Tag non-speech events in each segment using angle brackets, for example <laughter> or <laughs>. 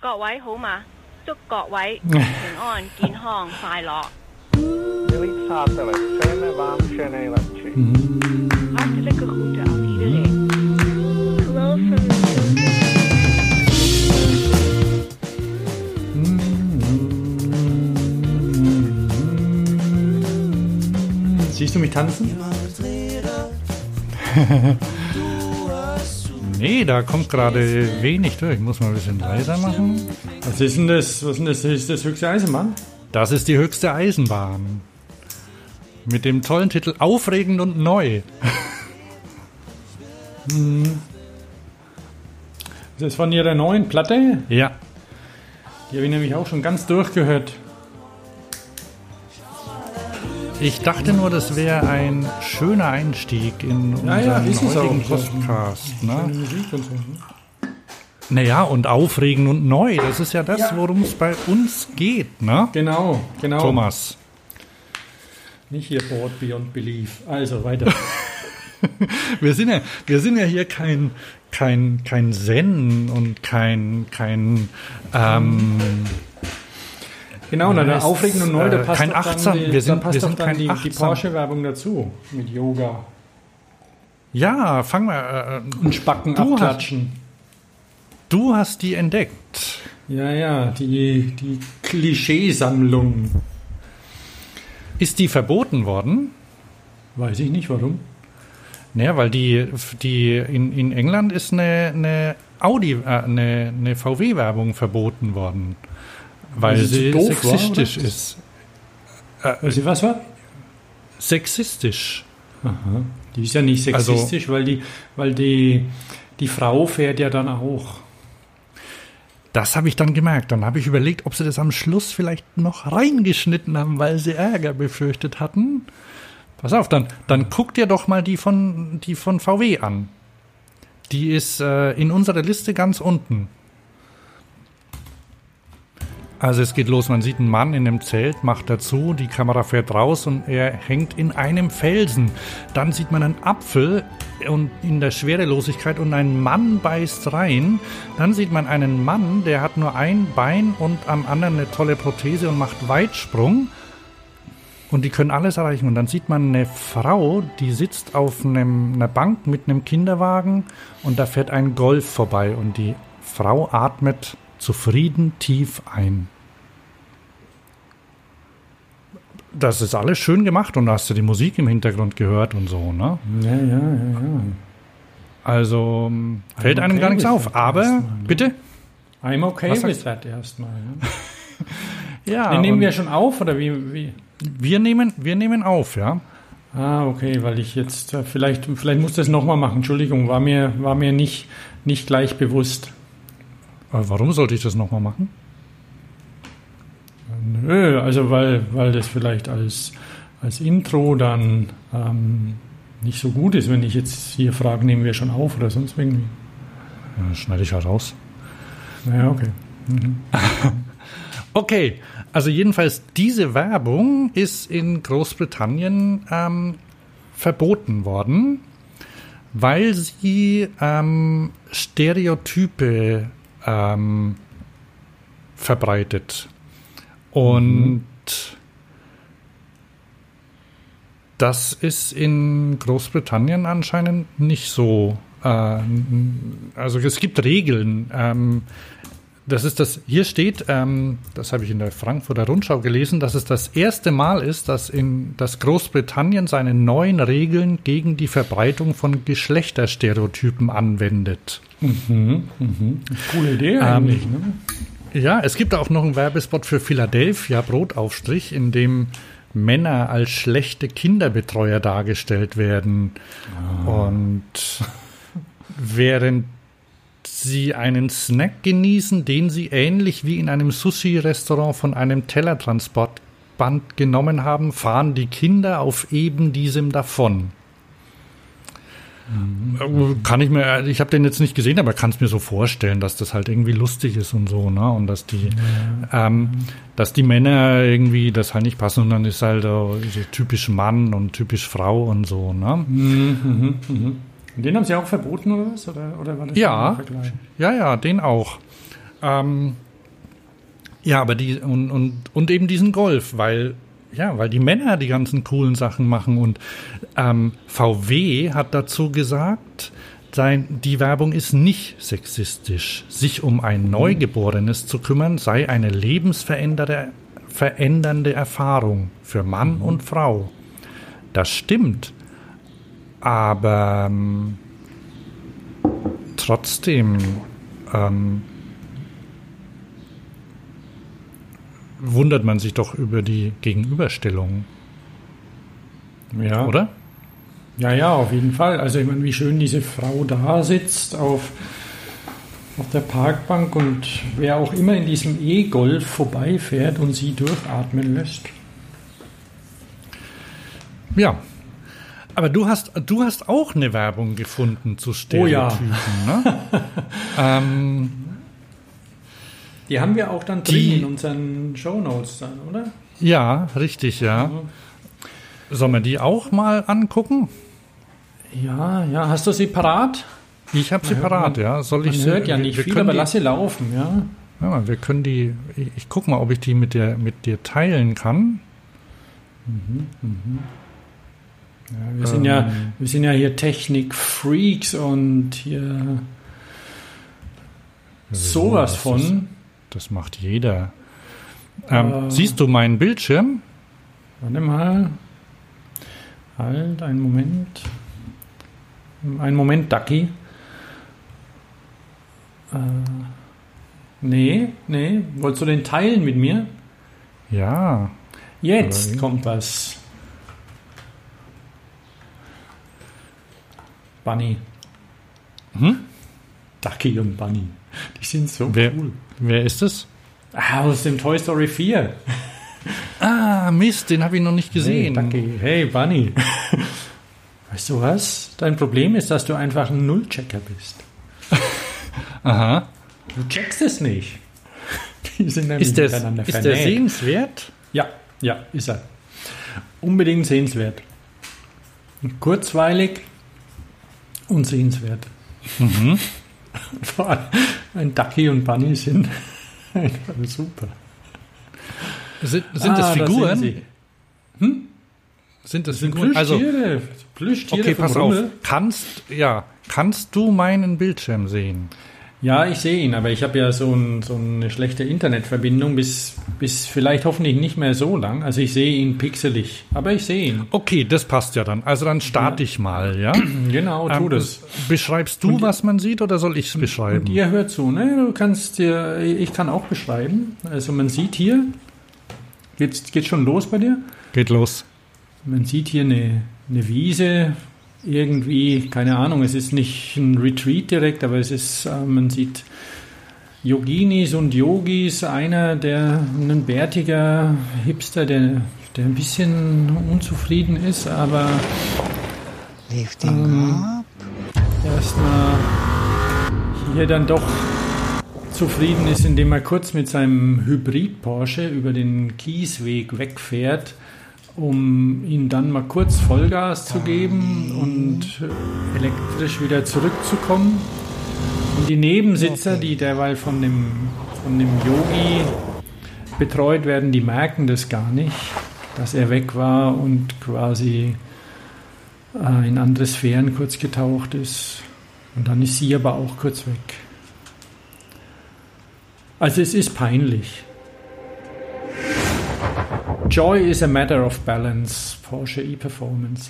各位好嘛？祝各位平安、健康、快乐。 <laughs> Hartelijk, schöne, warm, schöne Electric. Hartelijke groeten aan iedereen. Hello from Siehst du mich tanzen? <laughs> Nee, da kommt gerade wenig durch. Ich muss mal ein bisschen leiser machen. Was ist denn das? Was ist denn das? Das ist das höchste Eisenbahn? Das ist die höchste Eisenbahn. Mit dem tollen Titel Aufregend und neu. <laughs> Das ist von ihrer neuen Platte. Ja, Die habe ich nämlich auch schon ganz durchgehört. Ich dachte nur, das wäre ein schöner Einstieg in unseren Ja, ja, heutigen. Podcast. Ne? Ne? Naja, und aufregend und neu. Das ist ja das, Ja. worum es bei uns geht, ne? Genau, genau. Thomas. Nicht hier Board Beyond Belief. Also weiter. <laughs> Wir sind ja, wir sind ja hier kein, kein, kein Zen und kein, kein, ähm, genau, na, der es aufregend und neu, da äh, passt kein achtsam- die, wir sind- da passt wir sind kein die, die Porsche-Werbung dazu. Mit Yoga ja, fang mal, äh, und Spacken Du hast- abklatschen. du hast die entdeckt. Ja, ja, die, die Klischeesammlung. Ist die verboten worden? Weiß ich nicht, warum. Naja, weil die, die in, in England ist eine, eine Audi, äh, eine, eine VW-Werbung verboten worden. Weil Weil sie sie doof war, sexistisch oder? ist. Weiß ich was war? Sexistisch. Aha. Die ist ja nicht Also- sexistisch, weil die, weil die, die Frau fährt ja dann auch. Das habe ich dann gemerkt. Dann habe ich überlegt, ob sie das am Schluss vielleicht noch reingeschnitten haben, weil sie Ärger befürchtet hatten. Pass auf, dann, dann guck dir doch mal die von, die von VW an. Die ist äh, in unserer Liste ganz unten. Also es geht los, man sieht einen Mann in einem Zelt, macht dazu, die Kamera fährt raus und er hängt in einem Felsen. Dann sieht man einen Apfel und in der Schwerelosigkeit und ein Mann beißt rein. Dann sieht man einen Mann, der hat nur ein Bein und am anderen eine tolle Prothese und macht Weitsprung. Und die können alles erreichen. Und dann sieht man eine Frau, die sitzt auf einem, einer Bank mit einem Kinderwagen und da fährt ein Golf vorbei und die Frau atmet zufrieden tief ein. Das ist alles schön gemacht und da hast du die Musik im Hintergrund gehört und so, ne? Ja, ja, ja, ja. Also ähm, fällt I'm einem okay gar nichts auf. Aber, erstmal, ne? bitte? I'm okay Was with that erstmal. Ne? <laughs> Ja, Den nehmen wir schon auf oder wie, wie? wir, nehmen, wir nehmen auf, ja. Ah, okay, weil ich jetzt äh, vielleicht vielleicht muss das nochmal machen. Entschuldigung, war mir war mir nicht nicht gleich bewusst. Warum sollte ich das nochmal machen? Nö, also weil weil das vielleicht als als Intro dann ähm, nicht so gut ist, wenn ich jetzt hier frage, nehmen wir schon auf oder sonst irgendwie. Ja, schneide ich halt raus. Naja, okay. <laughs> Okay, also jedenfalls diese Werbung ist in Großbritannien ähm, verboten worden, weil sie ähm, Stereotype ähm, verbreitet. Und das ist in Großbritannien anscheinend nicht so. Äh, also es gibt Regeln. Ähm, das ist das, hier steht, ähm, das habe ich in der Frankfurter Rundschau gelesen, dass es das erste Mal ist, dass, in, dass Großbritannien seine neuen Regeln gegen die Verbreitung von Geschlechterstereotypen anwendet. Coole Idee eigentlich. ne? Ja, es gibt auch noch einen Werbespot für Philadelphia Brotaufstrich, in dem Männer als schlechte Kinderbetreuer dargestellt werden. Und während sie einen Snack genießen, den sie ähnlich wie in einem Sushi-Restaurant von einem Tellertransportband genommen haben, fahren die Kinder auf eben diesem davon. Äh, Kann ich mir, ich habe den jetzt nicht gesehen, aber kann es mir so vorstellen, dass das halt irgendwie lustig ist und so, ne? Und dass die, ähm, dass die Männer irgendwie das halt nicht passen und dann ist halt so, typisch Mann und typisch Frau und so, ne? Den haben sie auch verboten oder was? Oder, oder war das Ja. Ja, ja, den auch. Ähm, Ja, aber die und, und, und eben diesen Golf, weil ja, weil die Männer die ganzen coolen Sachen machen und ähm, VW hat dazu gesagt, sein, die Werbung ist nicht sexistisch. Sich um ein Neugeborenes zu kümmern sei eine lebensverändernde verändernde Erfahrung für Mann Mhm. und Frau. Das stimmt, aber ähm, trotzdem ähm, wundert man sich doch über die Gegenüberstellung, Ja. oder? Ja, ja, auf jeden Fall. Also ich meine, wie schön diese Frau da sitzt auf, auf der Parkbank und wer auch immer in diesem E-Golf vorbeifährt und sie durchatmen lässt. Ja. Aber du hast, du hast auch eine Werbung gefunden zu Oh ja. Stereotypen, ne? <laughs> ähm, Die haben wir auch dann drin Die- in unseren Shownotes dann, oder? ja, richtig, ja. Sollen wir die auch mal angucken? Ja, ja. Hast du sie parat? Ich habe sie Man hört- parat, ja. Soll ich Man sie- hört ja wir- nicht wir viel, aber die, lass sie laufen, ja. ja, wir können die. Ich, ich guck mal, ob ich die mit dir mit dir teilen kann. Ja wir, sind ja Ähm. wir sind ja hier Technik-Freaks und hier sowas das von. ist- Das macht jeder. Ähm, Äh. Siehst du meinen Bildschirm? Warte mal. Halt, einen Moment. Einen Moment, Ducky. Äh, nee, nee. Wolltest du den teilen mit mir? Ja. Jetzt kommt was. Bunny. Hm? Ducky und Bunny. Die sind so Wer, cool. wer ist es? Ah, aus dem Toy Story 4. <laughs> Ah, Mist, den habe ich noch nicht gesehen. Hey, Ducky. Hey, Bunny. <laughs> Weißt du was? Dein Problem ist, dass du einfach ein Nullchecker bist. <laughs> Aha. Du checkst es nicht. Die sind nämlich Ist, der, miteinander ist der sehenswert? Ja, ja, ist er. Unbedingt sehenswert. Kurzweilig und sehenswert. Mhm. <laughs> Vor allem ein Ducky und Bunny sind <laughs> einfach super. Sind, sind Ah, das da Figuren? sind sie. sind das Das sind Figuren? Also, Plüschtiere. Plüschtiere okay, pass Rummel. auf. Kannst, ja, kannst du meinen Bildschirm sehen? Ja, ich sehe ihn, aber ich habe ja so, ein, so eine schlechte Internetverbindung bis, bis vielleicht hoffentlich nicht mehr so lang. Also ich sehe ihn pixelig, aber ich sehe ihn. Okay, das passt ja dann. Also dann starte ich mal, ja? <clears throat> Genau, tu Ähm, das. Beschreibst du, was man sieht, oder soll ich es beschreiben? Und ihr hört zu, ne? Du kannst dir, ich kann auch beschreiben. Also man sieht hier, jetzt geht schon los bei dir. Geht los. Man sieht hier eine, eine Wiese, irgendwie, keine Ahnung, es ist nicht ein Retreat direkt, aber es ist, äh, man sieht Yoginis und Yogis, einer, der ein bärtiger Hipster, der, der ein bisschen unzufrieden ist, aber Lifting up. erstmal hier dann doch zufrieden ist, indem er kurz mit seinem Hybrid Porsche über den Kiesweg wegfährt, um ihm dann mal kurz Vollgas zu geben und elektrisch wieder zurückzukommen. Und die Nebensitzer, die derweil von dem, von dem Yogi betreut werden, die merken das gar nicht, dass er weg war und quasi äh, in andere Sphären kurz getaucht ist. Und dann ist sie aber auch kurz weg. Also es ist peinlich. Joy is a matter of balance, Porsche E-Performance.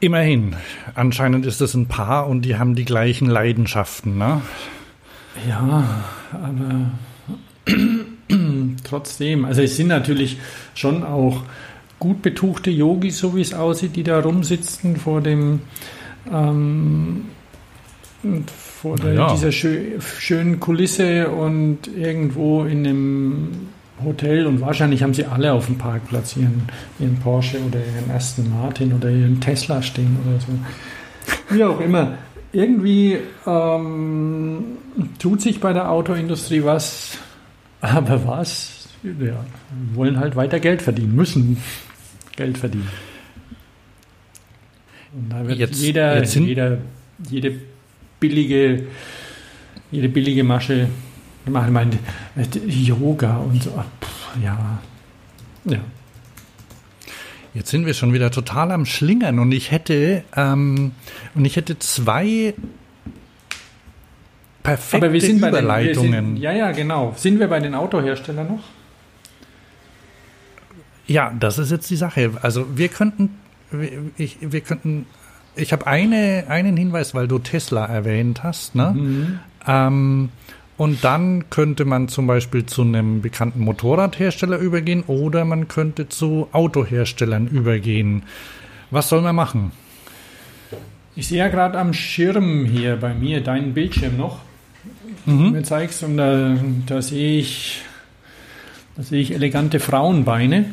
Immerhin. Anscheinend ist es ein Paar und die haben die gleichen Leidenschaften, ne? Ja, aber <clears throat> trotzdem, also es sind natürlich schon auch gut betuchte Yogis, so wie es aussieht, die da rumsitzen vor dem ähm, vor der, Ja. dieser schö schönen Kulisse und irgendwo in einem Hotel und wahrscheinlich haben sie alle auf dem Parkplatz ihren, ihren Porsche oder ihren Aston Martin oder ihren Tesla stehen oder so. Wie auch immer. Irgendwie ähm, tut sich bei der Autoindustrie was, aber was? Ja, wir wollen halt weiter Geld verdienen, müssen Geld verdienen. Und da wird Jetzt- jeder, jetzt jeder, jede billige jede billige Masche machen. Ich meine, äh, Yoga und so. Ja. Ja. Jetzt sind wir schon wieder total am Schlingern und ich hätte ähm, und ich hätte zwei perfekte Aber wir sind bei den, wir Überleitungen. sind, ja, ja, genau. Sind wir bei den Autoherstellern noch? Ja, das ist jetzt die Sache. Also wir könnten, wir- ich, wir könnten, ich habe eine, einen Hinweis, weil du Tesla erwähnt hast, ne? Ähm, und dann könnte man zum Beispiel zu einem bekannten Motorradhersteller übergehen oder man könnte zu Autoherstellern übergehen. Was soll man machen? Ich sehe ja gerade am Schirm hier bei mir deinen Bildschirm noch. Mhm. Mir zeigst und da, da sehe ich, da sehe ich elegante Frauenbeine.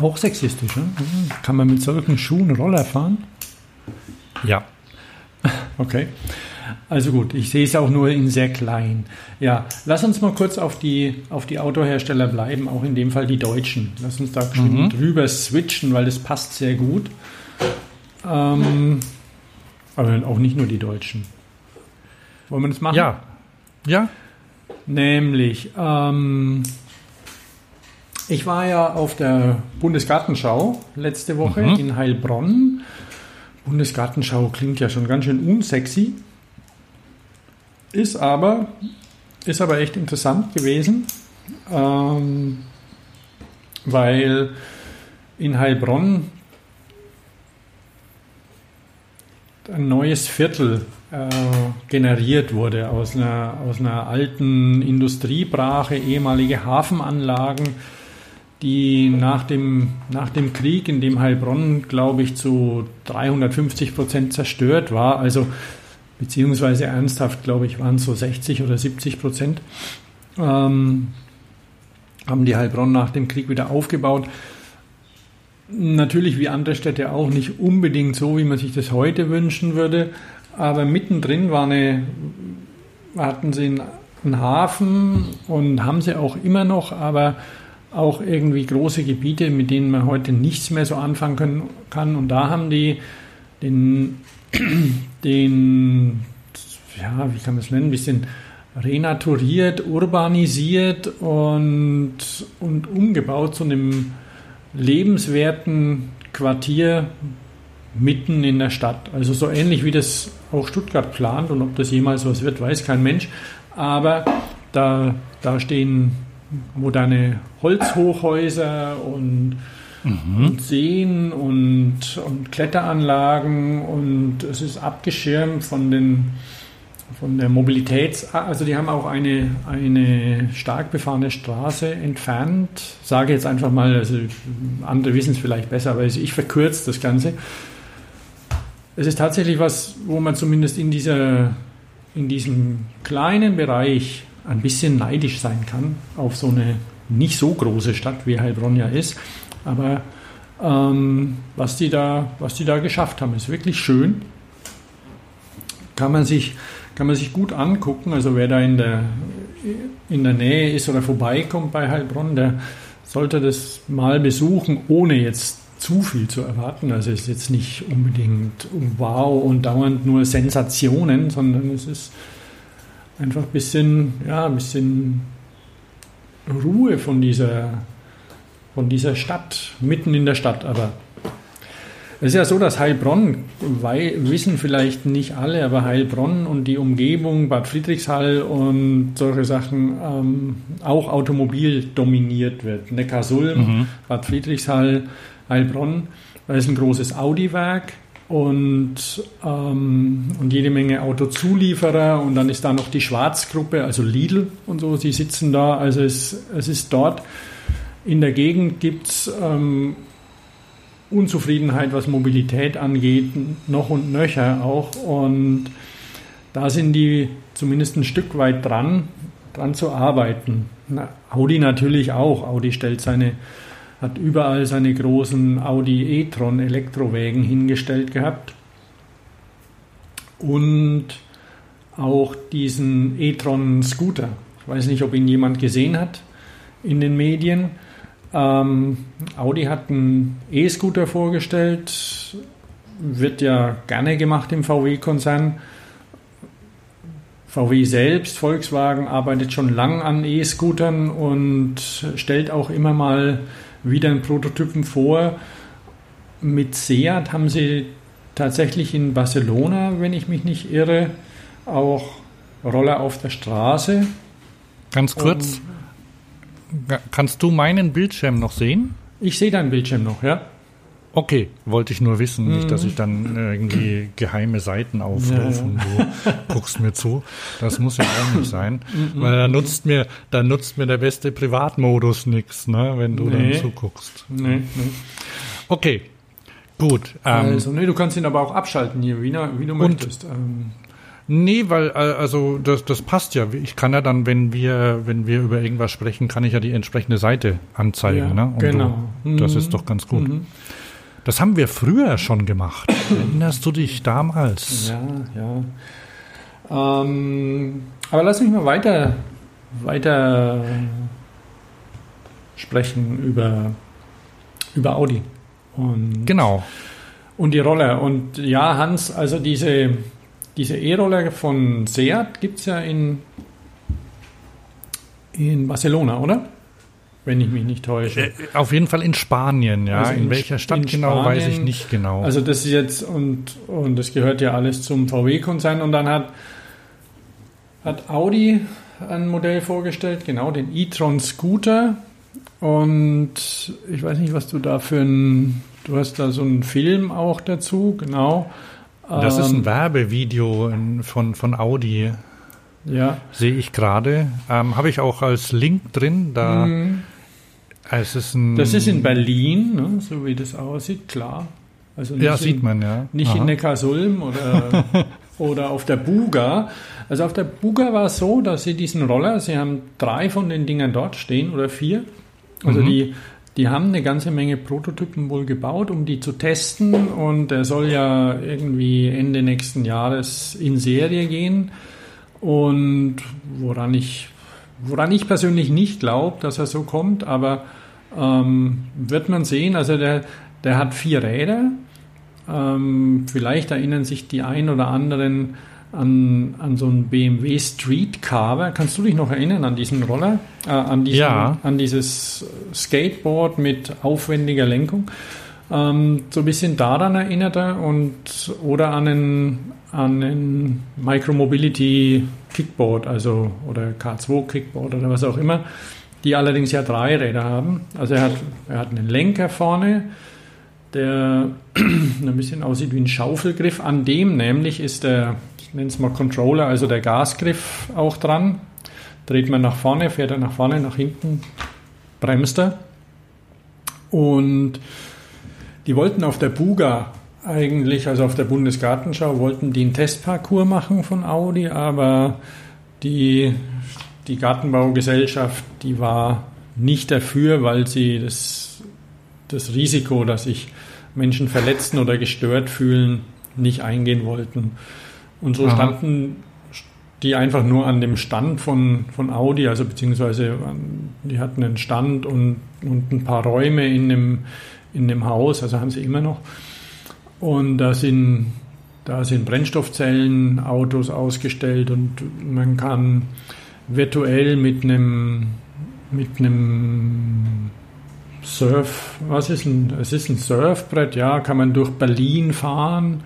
Auch sexistisch, ne? Mhm. Kann man mit solchen Schuhen Roller fahren? Ja. Okay. Also gut, ich sehe es auch nur in sehr klein. Ja, lass uns mal kurz auf die, auf die Autohersteller bleiben, auch in dem Fall die Deutschen. Lass uns da geschwind drüber switchen, weil das passt sehr gut. Ähm, aber auch nicht nur die Deutschen. Wollen wir das machen? Ja. Ja? Nämlich, ähm, ich war ja auf der Bundesgartenschau letzte Woche Mhm. in Heilbronn. Bundesgartenschau klingt ja schon ganz schön unsexy. Ist aber, ist aber echt interessant gewesen, ähm, weil in Heilbronn ein neues Viertel äh, generiert wurde aus einer, aus einer alten Industriebrache, ehemalige Hafenanlagen, die nach dem, nach dem Krieg, in dem Heilbronn, glaube ich, zu 350 Prozent zerstört war, also beziehungsweise ernsthaft, glaube ich, waren es so 60 oder 70 Prozent, ähm, haben die Heilbronn nach dem Krieg wieder aufgebaut. Natürlich wie andere Städte auch nicht unbedingt so, wie man sich das heute wünschen würde, aber mittendrin war eine, hatten sie einen, einen Hafen und haben sie auch immer noch, aber auch irgendwie große Gebiete, mit denen man heute nichts mehr so anfangen können, kann. Und da haben die den, <clears throat> den ja, wie kann man es nennen, ein bisschen renaturiert, urbanisiert und, und umgebaut zu einem lebenswerten Quartier mitten in der Stadt. Also so ähnlich wie das auch Stuttgart plant und ob das jemals was wird, weiß kein Mensch. Aber da, da stehen moderne Holzhochhäuser und, und Seen und, und Kletteranlagen und es ist abgeschirmt von den von der Mobilitäts, also die haben auch eine, eine stark befahrene Straße entfernt. Sage jetzt einfach mal, also andere wissen es vielleicht besser, aber ich verkürze das Ganze. Es ist tatsächlich was, wo man zumindest in, dieser, in diesem kleinen Bereich ein bisschen neidisch sein kann auf so eine nicht so große Stadt, wie Heilbronn ja ist. Aber ähm, was, die da, was die da geschafft haben, ist wirklich schön. Kann man sich, kann man sich gut angucken. Also wer da in der, in der Nähe ist oder vorbeikommt bei Heilbronn, der sollte das mal besuchen, ohne jetzt zu viel zu erwarten. Also es ist jetzt nicht unbedingt wow und dauernd nur Sensationen, sondern es ist einfach ein bisschen, ja, ein bisschen Ruhe von dieser, von dieser Stadt, mitten in der Stadt. Aber es ist ja so, dass Heilbronn, weil, wissen vielleicht nicht alle, aber Heilbronn und die Umgebung, Bad Friedrichshall und solche Sachen ähm, auch automobil dominiert wird. Neckarsulm, Bad Friedrichshall, Heilbronn, da ist ein großes Audi-Werk und, ähm, und jede Menge Autozulieferer und dann ist da noch die Schwarzgruppe, also Lidl und so, die sitzen da. Also es, es ist dort in der Gegend gibt es ähm, Unzufriedenheit, was Mobilität angeht, noch und nöcher auch. Und da sind die zumindest ein Stück weit dran, dran zu arbeiten. Na, Audi natürlich auch. Audi stellt seine, hat überall seine großen Audi e-tron Elektrowägen hingestellt gehabt. Und auch diesen e-tron Scooter. Ich weiß nicht, ob ihn jemand gesehen hat in den Medien. Ähm, Audi hat einen E-Scooter vorgestellt, wird ja gerne gemacht im VW-Konzern. VW selbst, Volkswagen, arbeitet schon lang an E-Scootern und stellt auch immer mal wieder einen Prototypen vor. Mit Seat haben sie tatsächlich in Barcelona, wenn ich mich nicht irre, auch Roller auf der Straße. Ganz kurz, ja, kannst du meinen Bildschirm noch sehen? Ich sehe deinen Bildschirm noch, ja. Okay, wollte ich nur wissen, nicht, dass ich dann irgendwie geheime Seiten aufrufe und du guckst mir zu. Das muss ja auch nicht sein, weil da nutzt mir, da nutzt mir der beste Privatmodus nichts, ne, wenn du Nee. dann zuguckst. Nee, nee. Okay, gut. Ähm, Also, nee, du kannst ihn aber auch abschalten hier, wie, wie du möchtest. Ähm, Nee, weil äh, also das, das passt ja. Ich kann ja dann, wenn wir wenn wir über irgendwas sprechen, kann ich ja die entsprechende Seite anzeigen. Ja, ne? Und genau. Du, das Mhm. ist doch ganz gut. Mhm. Das haben wir früher schon gemacht. Erinnerst du dich damals? Ja, ja. Ähm, aber lass mich mal weiter, weiter sprechen über, über Audi und, Genau. und die Roller. Und ja, Hans, also diese, diese E-Roller von Seat gibt es ja in, in Barcelona, oder? Wenn ich mich nicht täusche. Äh, Auf jeden Fall in Spanien, ja. Also in, in welcher Stadt in genau, weiß ich Spanien. nicht genau. Also das ist jetzt und und das gehört ja alles zum VW-Konzern und dann hat hat Audi ein Modell vorgestellt, genau den e-tron Scooter und ich weiß nicht, was du da für ein du hast da so einen Film auch dazu, genau. das ist Ähm, ein Werbevideo in- von, von Audi, ja. sehe ich gerade. Ähm, Habe ich auch als Link drin. Da Mhm. Es ist ein. Das ist in Berlin, ne, so wie das aussieht, klar. Also Ja, nicht sieht in, man, ja. Nicht Aha. in Neckarsulm oder, <laughs> oder auf der Buga. Also auf der Buga war es so, dass sie diesen Roller, sie haben drei von den Dingern dort stehen oder vier. Also Mhm. die, die haben eine ganze Menge Prototypen wohl gebaut, um die zu testen. Und der soll ja irgendwie Ende nächsten Jahres in Serie gehen. Und woran ich, woran ich persönlich nicht glaube, dass er so kommt, aber ähm, wird man sehen. Also der, der hat vier Räder. Ähm, vielleicht erinnern sich die ein oder anderen an, an so einen BMW Street Carver. Kannst du dich noch erinnern an diesen Roller? Äh, an, diesen, Ja. an dieses Skateboard mit aufwendiger Lenkung? Ähm, so ein bisschen daran erinnert er und oder an einen, an einen Micromobility Kickboard, also oder K2 Kickboard oder was auch immer, die allerdings ja drei Räder haben. Also er hat, er hat einen Lenker vorne, der <clears throat> ein bisschen aussieht wie ein Schaufelgriff. An dem nämlich ist der, ich nenne es mal Controller, also der Gasgriff auch dran. Dreht man nach vorne, fährt er nach vorne, nach hinten, bremst er. Und die wollten auf der Buga eigentlich, also auf der Bundesgartenschau, wollten die einen Testparcours machen von Audi, aber die, die Gartenbaugesellschaft, die war nicht dafür, weil sie das, das Risiko, dass sich Menschen verletzen oder gestört fühlen, nicht eingehen wollten. Und so Aha. standen die einfach nur an dem Stand von, von Audi, also beziehungsweise an- die hatten einen Stand und, und ein paar Räume in dem, in dem Haus, also haben sie immer noch. Und da sind, da sind Brennstoffzellen, Autos ausgestellt und man kann virtuell mit einem, mit einem Surf, was ist ein, es ist ein Surfbrett, ja, kann man durch Berlin fahren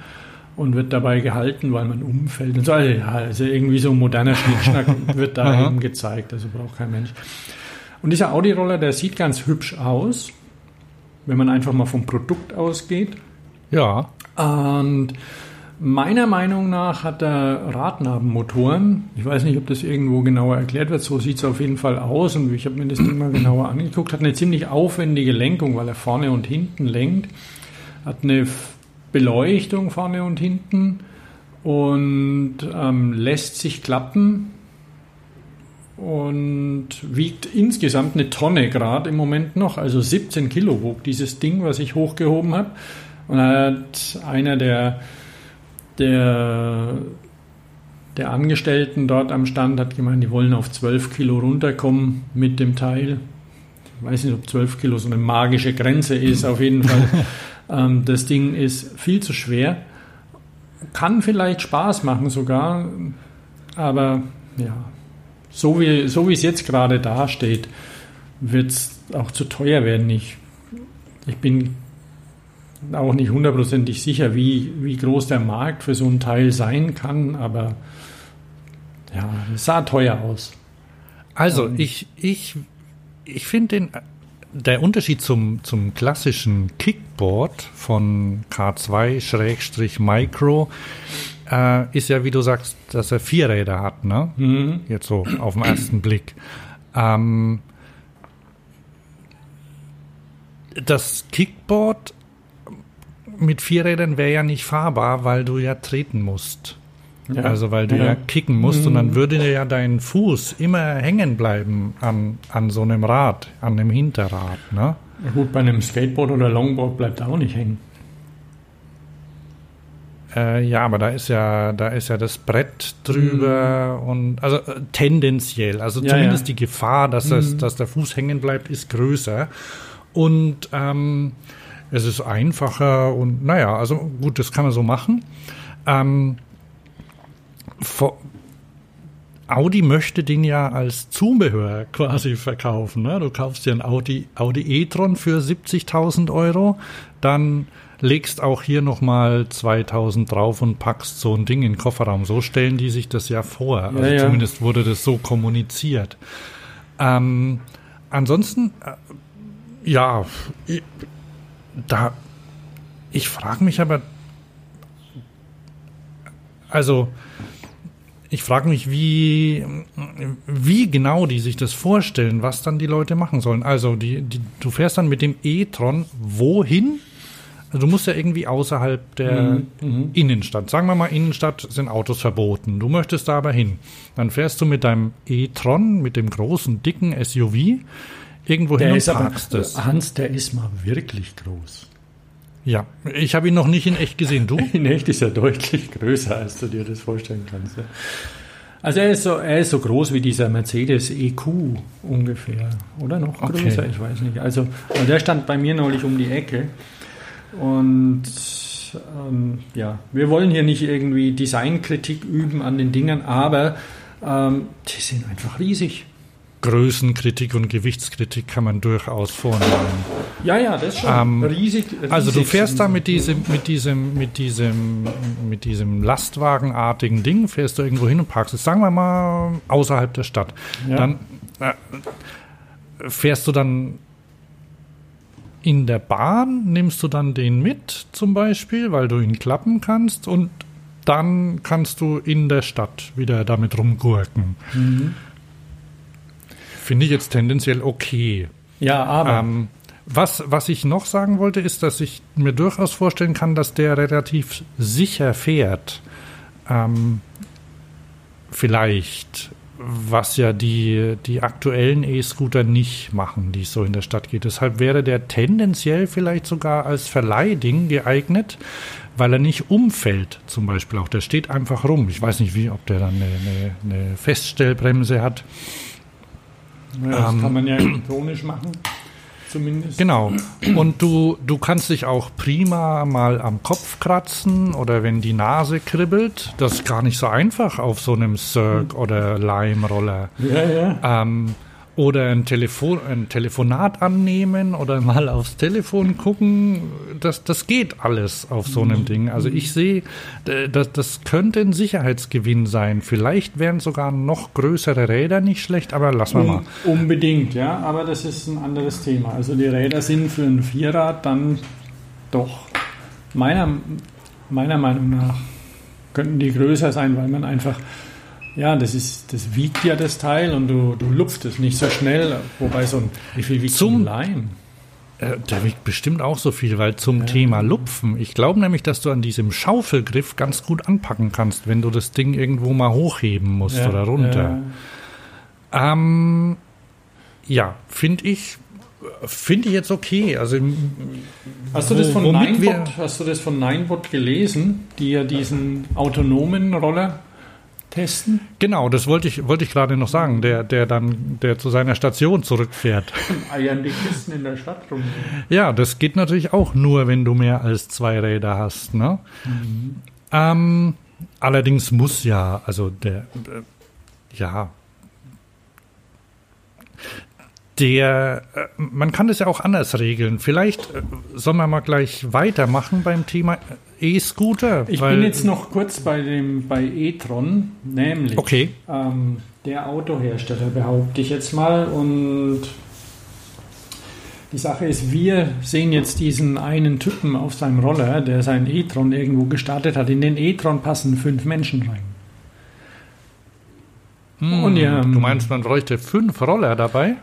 und wird dabei gehalten, weil man umfällt. Und so, also, irgendwie so ein moderner Schnickschnack <laughs> wird da eben gezeigt, also braucht kein Mensch. Und dieser Audi-Roller, der sieht ganz hübsch aus, wenn man einfach mal vom Produkt ausgeht. Ja, Und meiner Meinung nach hat er Radnabenmotoren. Ich weiß nicht, ob das irgendwo genauer erklärt wird. So sieht es auf jeden Fall aus. Und ich habe mir das Ding mal genauer angeguckt. Hat eine ziemlich aufwendige Lenkung, weil er vorne und hinten lenkt. Hat eine Beleuchtung vorne und hinten und ähm, lässt sich klappen und wiegt insgesamt eine Tonne gerade im Moment noch, also 17 Kilo wog dieses Ding, was ich hochgehoben habe. Und hat einer der, der, der Angestellten dort am Stand hat gemeint, die wollen auf 12 Kilo runterkommen mit dem Teil. Ich weiß nicht, ob 12 Kilo so eine magische Grenze ist, auf jeden Fall. <laughs> ähm, das Ding ist viel zu schwer. Kann vielleicht Spaß machen sogar. aber ja, so wie, so wie es jetzt gerade dasteht, wird es auch zu teuer werden. Ich, ich bin auch nicht hundertprozentig sicher, wie, wie groß der Markt für so ein Teil sein kann, aber ja, es sah teuer aus. Also, Ähm. ich, ich, ich finde den, der Unterschied zum, zum klassischen Kickboard von K2-Micro äh, ist ja, wie du sagst, dass er vier Räder hat, ne? Mhm. Jetzt so auf den ersten Blick. Ähm, das Kickboard mit vier Rädern wäre ja nicht fahrbar, weil du ja treten musst. Ja. Also weil du ja, Ja. kicken musst und dann würde ja dein Fuß immer hängen bleiben an, an so einem Rad, an dem Hinterrad. Ne? Ja, Gut, bei einem Skateboard oder Longboard bleibt er auch nicht hängen. Äh, ja, aber da ist ja, da ist ja das Brett drüber und also äh, tendenziell, also Ja, zumindest die Gefahr, dass, das, dass der Fuß hängen bleibt, ist größer. Und ähm, es ist einfacher und naja, also gut, das kann man so machen. Ähm, vor, Audi möchte den ja als Zubehör quasi verkaufen. Ne? Du kaufst dir ein Audi, Audi e-tron für 70.000 Euro, dann legst auch hier nochmal 2.000 drauf und packst so ein Ding in den Kofferraum. So stellen die sich das ja vor. Also ja. zumindest wurde das so kommuniziert. Ähm, ansonsten, äh, ja, ich, da, ich frage mich aber, also, ich frage mich, wie, wie genau die sich das vorstellen, was dann die Leute machen sollen. Also, die, die, du fährst dann mit dem e-tron wohin? Also du musst ja irgendwie außerhalb der Innenstadt. Sagen wir mal, Innenstadt sind Autos verboten. Du möchtest da aber hin. Dann fährst du mit deinem e-tron, mit dem großen, dicken SUV, irgendwo hin und parkst es. Hans, der ist mal wirklich groß. Ja, ich habe ihn noch nicht in echt gesehen. Du? <laughs> In echt ist er deutlich größer, als du dir das vorstellen kannst. ja. Also er ist so, er ist so groß wie dieser Mercedes EQ ungefähr. Oder noch Okay. größer, ich weiß nicht. Also also der stand bei mir neulich um die Ecke. Und ähm, ja, wir wollen hier nicht irgendwie Designkritik üben an den Dingern, aber ähm, die sind einfach riesig. Größenkritik und Gewichtskritik kann man durchaus vornehmen. Ja, ja, das schon. Ähm, riesig, Also du riesig fährst da mit diesem, mit diesem, mit diesem, mit diesem Lastwagenartigen Ding, fährst du irgendwo hin und parkst es, sagen wir mal, außerhalb der Stadt. Ja. Dann äh, fährst du dann in der Bahn, nimmst du dann den mit zum Beispiel, weil du ihn klappen kannst und dann kannst du in der Stadt wieder damit rumgurken. Mhm. Finde ich jetzt tendenziell okay. Ja, aber Ähm, was, was ich noch sagen wollte, ist, dass ich mir durchaus vorstellen kann, dass der relativ sicher fährt. Ähm, vielleicht, was ja die, die aktuellen E-Scooter nicht machen, die es so in der Stadt geht. Deshalb wäre der tendenziell vielleicht sogar als Verleihding geeignet, weil er nicht umfällt, zum Beispiel auch. Der steht einfach rum. Ich weiß nicht, wie, ob der dann eine, eine, eine Feststellbremse hat. Ja, das ähm, kann man ja elektronisch machen. Zumindest. Genau. Und du, du kannst dich auch prima mal am Kopf kratzen oder wenn die Nase kribbelt. Das ist gar nicht so einfach auf so einem Cirque oder Lime-Roller. Ja, ja. Ähm, oder ein, Telefon, ein Telefonat annehmen oder mal aufs Telefon gucken. Das, das geht alles auf so einem Ding. Also ich sehe, äh, das, das könnte ein Sicherheitsgewinn sein. Vielleicht wären sogar noch größere Räder nicht schlecht, aber lassen wir mal. Un unbedingt, ja, aber das ist ein anderes Thema. Also die Räder sind für ein Vierrad dann doch meiner, meiner Meinung nach könnten die größer sein, weil man einfach, ja, das ist, das wiegt ja das Teil und du, du lupft es nicht so schnell, wobei so ein, wie viel wiegt so Zum- ein Leim? Äh, Der wiegt bestimmt auch so viel, weil zum Thema Lupfen, ich glaube nämlich, dass du an diesem Schaufelgriff ganz gut anpacken kannst, wenn du das Ding irgendwo mal hochheben musst Ja, oder runter. Ähm, ja, finde ich, finde ich jetzt okay. Also Hast du das von Ninebot, hast du das von Ninebot gelesen, die ja diesen autonomen Roller testen? genau, das wollte ich, wollte ich gerade noch sagen, der, der dann, der zu seiner Station zurückfährt. <laughs> Eiern die Kisten in der Stadt rum. Ja, das geht natürlich auch nur, wenn du mehr als zwei Räder hast. Ne? Ähm, allerdings muss ja, also der, äh, ja, der, äh, man kann das ja auch anders regeln. Vielleicht äh, sollen wir mal gleich weitermachen beim Thema E-Scooter. Ich bin jetzt noch kurz bei dem bei e-tron, nämlich Okay. ähm, der Autohersteller behaupte ich jetzt mal und die Sache ist, wir sehen jetzt diesen einen Typen auf seinem Roller, der seinen e-tron irgendwo gestartet hat. In den e-tron passen fünf Menschen rein. Hm, Und ja, du meinst, man bräuchte fünf Roller dabei?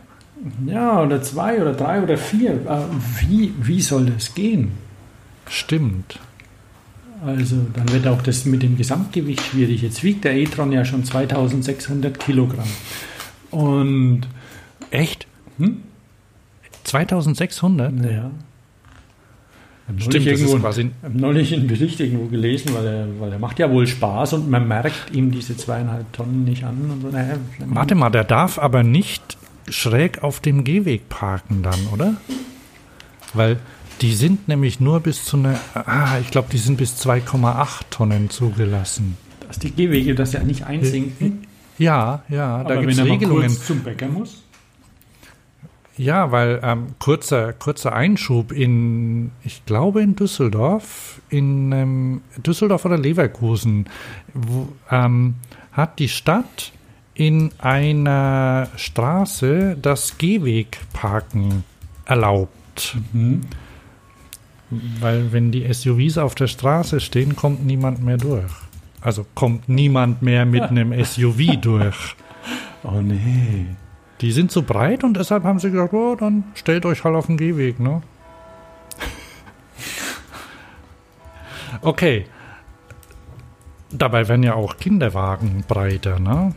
Ja, oder zwei oder drei oder vier. Äh, Wie, wie soll das gehen? Stimmt. Also dann wird auch das mit dem Gesamtgewicht schwierig. Jetzt wiegt der e-tron ja schon 2600 Kilogramm. Und Echt? Hm? 2600? ja. Stimmt, das ist quasi Ich habe neulich einen Bericht irgendwo gelesen, weil er, weil er macht ja wohl Spaß und man merkt ihm diese zweieinhalb Tonnen nicht an. So. naja, Warte mal, der darf aber nicht schräg auf dem Gehweg parken dann, oder? Weil die sind nämlich nur bis zu einer, ah, ich glaube, die sind bis 2,8 Tonnen zugelassen. dass die Gehwege das ja nicht einsinken. Ja, ja, da aber gibt wenn es Regelungen. kurz zum Bäcker muss. Ja, weil ähm, kurzer, kurzer Einschub in, ich glaube in Düsseldorf, in ähm, Düsseldorf oder Leverkusen, wo, ähm, hat die Stadt in einer Straße das Gehwegparken erlaubt. Weil wenn die SUVs auf der Straße stehen, kommt niemand mehr durch. Also kommt niemand mehr mit einem SUV <laughs> durch. Oh nee. Die sind so breit und deshalb haben sie gesagt, oh, dann stellt euch halt auf den Gehweg, ne? <laughs> Okay. Dabei werden ja auch Kinderwagen breiter, ne?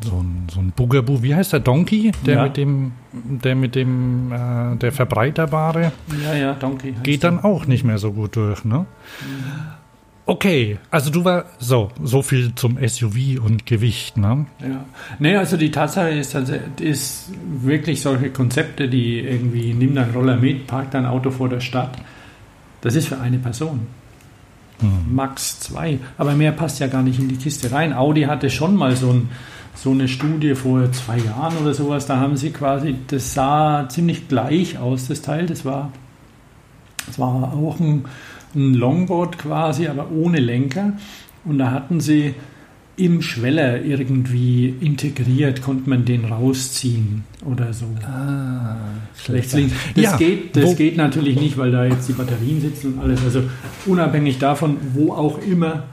So ein, so ein Bugaboo, wie heißt der Donkey? Der Ja. mit dem, der mit dem, äh, der verbreiterbare, Ja, ja, Donkey. geht der. dann auch nicht mehr so gut durch, ne? Okay, also du war, so, so viel zum SUV und Gewicht, ne? Ja. Nee, also die Tatsache ist, also, ist wirklich solche Konzepte, die irgendwie, nimm deinen Roller mit, park dein Auto vor der Stadt, das ist für eine Person. Max zwei. Aber mehr passt ja gar nicht in die Kiste rein. Audi hatte schon mal so, ein, so eine Studie vor zwei Jahren oder sowas. Da haben sie quasi, das sah ziemlich gleich aus, das Teil. Das war, das war auch ein, ein Longboard quasi, aber ohne Lenker. Und da hatten sie im Schweller irgendwie integriert, konnte man den rausziehen oder so. Rechts, links. Das, Ja, geht, das geht natürlich nicht, weil da jetzt die Batterien sitzen und alles. Also unabhängig davon, wo auch immer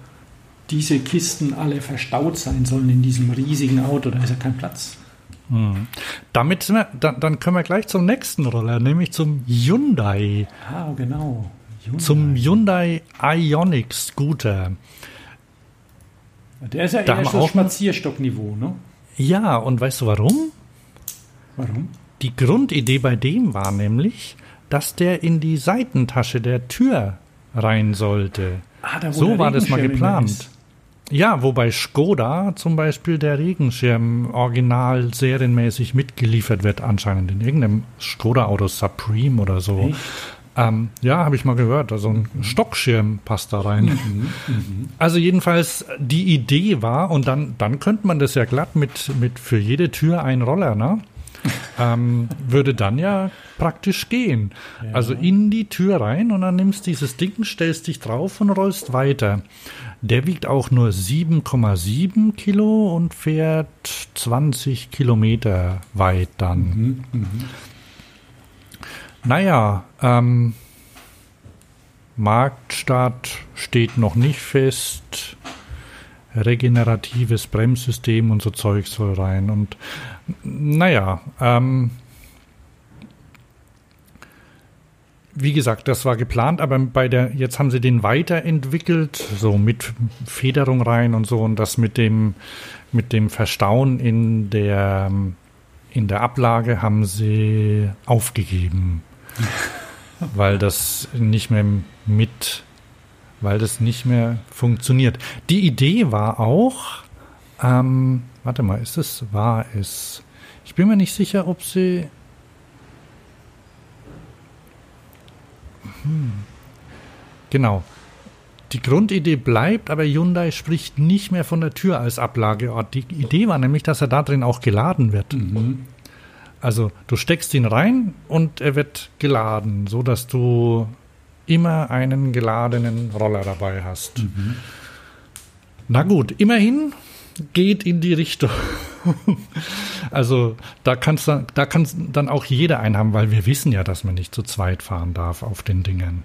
diese Kisten alle verstaut sein sollen in diesem riesigen Auto, da ist ja kein Platz. Damit sind wir, dann, dann können wir gleich zum nächsten Roller, nämlich zum Hyundai, Ah, genau. Hyundai. zum Hyundai Ioniq Scooter. Der ist ja Da eher so Spazierstockniveau, ne? Ja, und weißt du warum? Warum? Die Grundidee bei dem war nämlich, dass der in die Seitentasche der Tür rein sollte. Ah, da So war das mal geplant. ist. Ja, wobei Skoda zum Beispiel der Regenschirm original serienmäßig mitgeliefert wird, anscheinend in irgendeinem Skoda-Auto Supreme oder so. Ähm, ja, habe ich mal gehört. Also ein Stockschirm passt da rein. Also jedenfalls die Idee war, und dann, dann könnte man das ja glatt mit, mit für jede Tür ein Roller, ne? <laughs> ähm, würde dann ja praktisch gehen. Also in die Tür rein und dann nimmst dieses Ding, stellst dich drauf und rollst weiter. Der wiegt auch nur 7,7 Kilo und fährt 20 Kilometer weit dann. Naja, ähm, Marktstart steht noch nicht fest. Regeneratives Bremssystem und so Zeug soll rein. Und naja, ähm, wie gesagt, das war geplant, aber bei der, jetzt haben sie den weiterentwickelt, so mit Federung rein und so und das mit dem, mit dem Verstauen in der, in der Ablage haben sie aufgegeben, <laughs> weil das nicht mehr mit, weil das nicht mehr funktioniert. Die Idee war auch, ähm, warte mal, ist es, war es, ich bin mir nicht sicher, ob sie, Genau. die Grundidee bleibt, aber Hyundai spricht nicht mehr von der Tür als Ablageort. Die Idee war nämlich, dass er da drin auch geladen wird. Also du steckst ihn rein und er wird geladen, so dass du immer einen geladenen Roller dabei hast. Na gut, immerhin geht in die Richtung. also da kannst du, da kann dann auch jeder einen haben, weil wir wissen ja, dass man nicht zu zweit fahren darf auf den Dingen.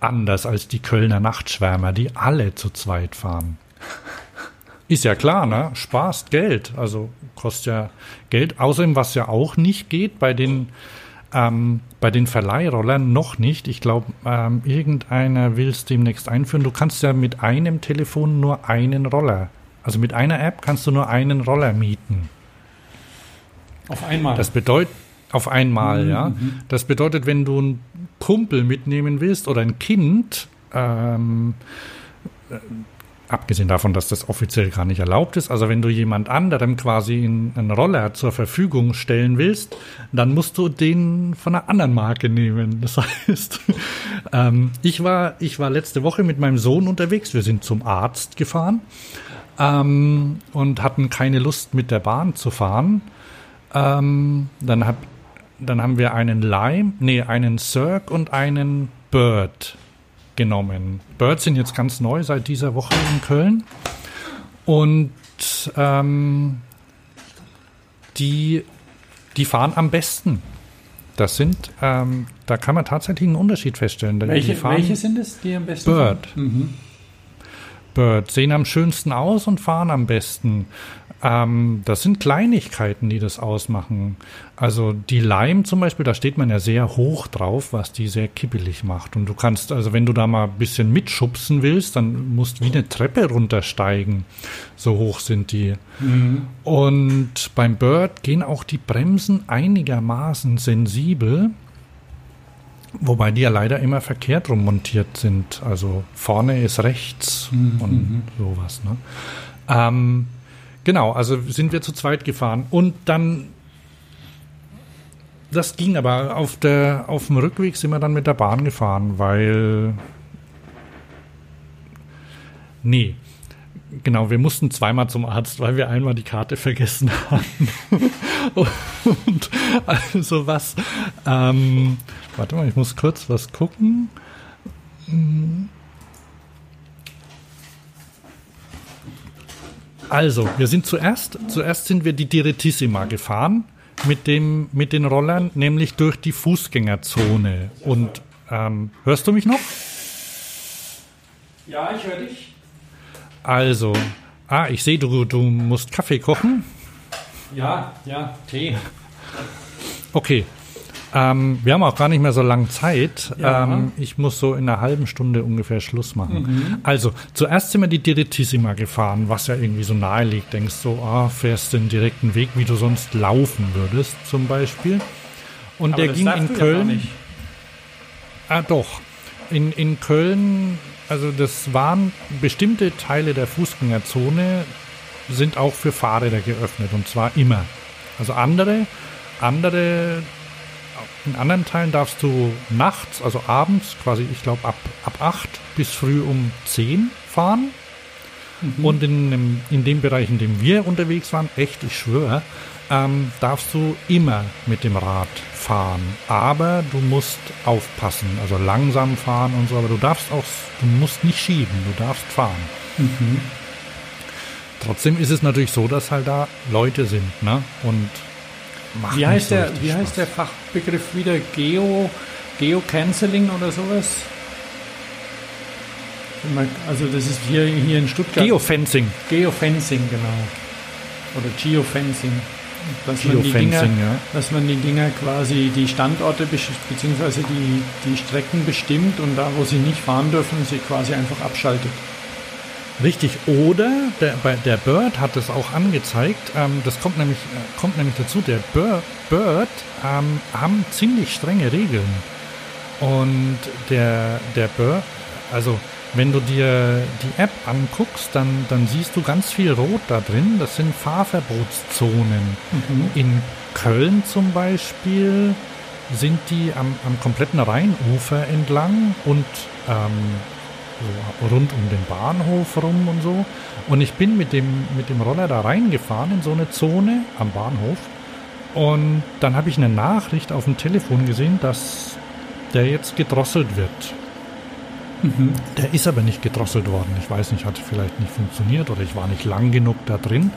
Anders als die Kölner Nachtschwärmer, die alle zu zweit fahren. Ist ja klar, ne? Spaßt Geld. Also kostet ja Geld. Außerdem, was ja auch nicht geht bei den, ähm, bei den Verleihrollern, noch nicht. Ich glaube, ähm, irgendeiner will es demnächst einführen. Du kannst ja mit einem Telefon nur einen Roller. Also mit einer App kannst du nur einen Roller mieten. Auf einmal. Das bedeutet, auf einmal, ja. Das bedeutet, wenn du einen Kumpel mitnehmen willst oder ein Kind, ähm, äh, abgesehen davon, dass das offiziell gar nicht erlaubt ist, also wenn du jemand anderem quasi in- einen Roller zur Verfügung stellen willst, dann musst du den von einer anderen Marke nehmen. <laughs> Das heißt, ähm, ich, war, ich war letzte Woche mit meinem Sohn unterwegs, wir sind zum Arzt gefahren ähm, und hatten keine Lust mit der Bahn zu fahren. Ähm, dann, hab, dann haben wir einen Lime, nee, einen Cirque und einen Bird genommen. Birds sind jetzt ganz neu seit dieser Woche in Köln. Und ähm, die, die fahren am besten. Das sind, ähm, da kann man tatsächlich einen Unterschied feststellen. Welche, fahren welche sind es, die am besten Bird. fahren? Mhm. Bird sehen am schönsten aus und fahren am besten. Ähm, das sind Kleinigkeiten, die das ausmachen. Also die Lime zum Beispiel, da steht man ja sehr hoch drauf, was die sehr kippelig macht. Und du kannst, also wenn du da mal ein bisschen mitschubsen willst, dann musst du wie eine Treppe runtersteigen. So hoch sind die. Und beim Bird gehen auch die Bremsen einigermaßen sensibel. Wobei die ja leider immer verkehrt rum montiert sind. Also vorne ist rechts und sowas. Ne? Ähm, genau, also sind wir zu zweit gefahren. Und dann, das ging aber, auf, der, auf dem Rückweg sind wir dann mit der Bahn gefahren, weil. Nee. Genau, wir mussten zweimal zum Arzt, weil wir einmal die Karte vergessen haben. <laughs> Und also was, ähm, warte mal, ich muss kurz was gucken. Also, wir sind zuerst, zuerst sind wir die Direttissima gefahren mit dem, mit den Rollern, nämlich durch die Fußgängerzone. Und ähm, hörst du mich noch? Ja, ich höre dich. Also, ah, ich sehe, du, du musst Kaffee kochen. Ja, ja, Tee. Okay. Ähm, wir haben auch gar nicht mehr so lange Zeit. Ja. Ähm, ich muss so in einer halben Stunde ungefähr Schluss machen. Also, zuerst sind wir die Direttissima gefahren, was ja irgendwie so nahe liegt. Denkst so, ah, fährst den direkten Weg, wie du sonst laufen würdest, zum Beispiel. Und der ging in Köln. Ah, doch. In, in Köln, also das waren bestimmte Teile der Fußgängerzone, sind auch für Fahrräder geöffnet und zwar immer. Also andere, andere, in anderen Teilen darfst du nachts, also abends, quasi, ich glaube ab, ab 8 bis früh um 10 fahren. Und in, dem- in dem Bereich, in dem wir unterwegs waren, echt, ich schwöre, ähm, darfst du immer mit dem Rad fahren. Aber du musst aufpassen, also langsam fahren und so, aber du darfst auch, du musst nicht schieben, du darfst fahren. Trotzdem ist es natürlich so, dass halt da Leute sind, ne? Und macht Wie heißt, so der, wie Spaß. heißt der Fachbegriff wieder? Geo, Geo-Canceling oder sowas? Also das ist hier, hier in Stuttgart. Geofencing. Geofencing, genau. Oder Geofencing. Dass man, die Dinger, ja. dass man die Dinger quasi die Standorte beziehungsweise die, die Strecken bestimmt und da, wo sie nicht fahren dürfen, sie quasi einfach abschaltet. Richtig. Oder der, der Bird hat es auch angezeigt. Ähm, das kommt nämlich, äh, kommt nämlich dazu. Der Bir- Bird ähm, haben ziemlich strenge Regeln. Und der, der Bird, also wenn du dir die App anguckst, dann, dann siehst du ganz viel Rot da drin. Das sind Fahrverbotszonen. In Köln zum Beispiel sind die am, am kompletten Rheinufer entlang und ähm, so rund um den Bahnhof rum und so. Und ich bin mit dem, mit dem Roller da reingefahren in so eine Zone am Bahnhof. Und dann habe ich eine Nachricht auf dem Telefon gesehen, dass der jetzt gedrosselt wird. Der ist aber nicht gedrosselt worden. Ich weiß nicht, hat vielleicht nicht funktioniert oder ich war nicht lang genug da drin.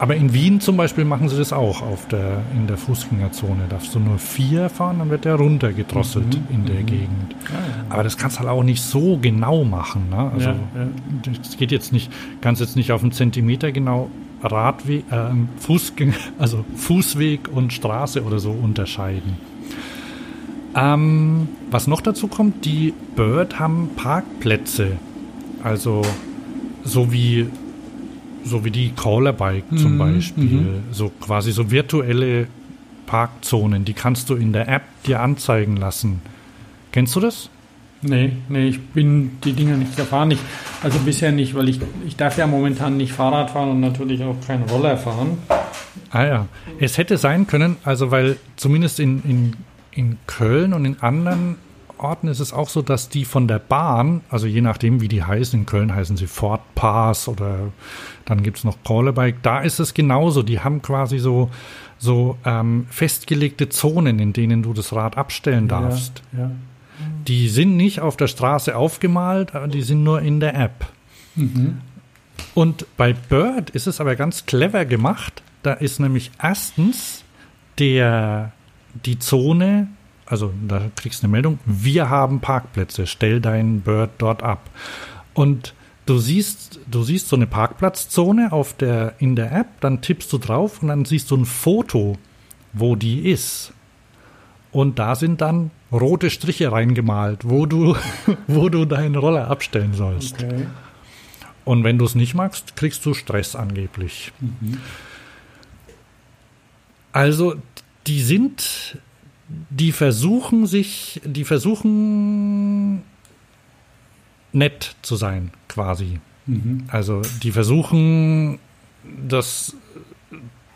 Aber in Wien zum Beispiel machen sie das auch auf der, in der Fußgängerzone. Darfst du nur vier fahren, dann wird der runtergedrosselt Mhm, in der mhm. Gegend. Ah, Aber das kannst du halt auch nicht so genau machen. Ne? Also Ja, ja. es geht jetzt nicht, kannst jetzt nicht auf einen Zentimeter genau Radweg, ähm, Fußgänger, <laughs> also Fußweg und Straße oder so unterscheiden. Ähm, was noch dazu kommt, die Bird haben Parkplätze. Also so wie so wie die Crawlerbike zum Mhm, Beispiel. mhm. So quasi so virtuelle Parkzonen, die kannst du in der App dir anzeigen lassen. Kennst du das? Nee, nee, ich bin die Dinger nicht gefahren. Ich, also bisher nicht, weil ich, ich darf ja momentan nicht Fahrrad fahren und natürlich auch keinen Roller fahren. Ah ja, es hätte sein können, also weil zumindest in, in, in Köln und in anderen Orten ist es auch so, dass die von der Bahn, also je nachdem wie die heißen, in Köln heißen sie Ford Pass oder dann gibt es noch Crawlerbike, da ist es genauso. Die haben quasi so, so ähm, festgelegte Zonen, in denen du das Rad abstellen darfst. Ja, ja. Die sind nicht auf der Straße aufgemalt, aber die sind nur in der App. Mhm. Und bei Bird ist es aber ganz clever gemacht. Da ist nämlich erstens der, die Zone, also da kriegst du eine Meldung, wir haben Parkplätze, stell deinen Bird dort ab. Und du siehst, du siehst so eine Parkplatzzone auf der, in der App, dann tippst du drauf und dann siehst du ein Foto, wo die ist. Und da sind dann rote Striche reingemalt, wo du, <laughs> wo du deinen Roller abstellen sollst. Okay. Und wenn du es nicht magst, kriegst du Stress angeblich. Also, die sind, die versuchen sich, die versuchen nett zu sein, quasi. Mhm. Also, die versuchen das,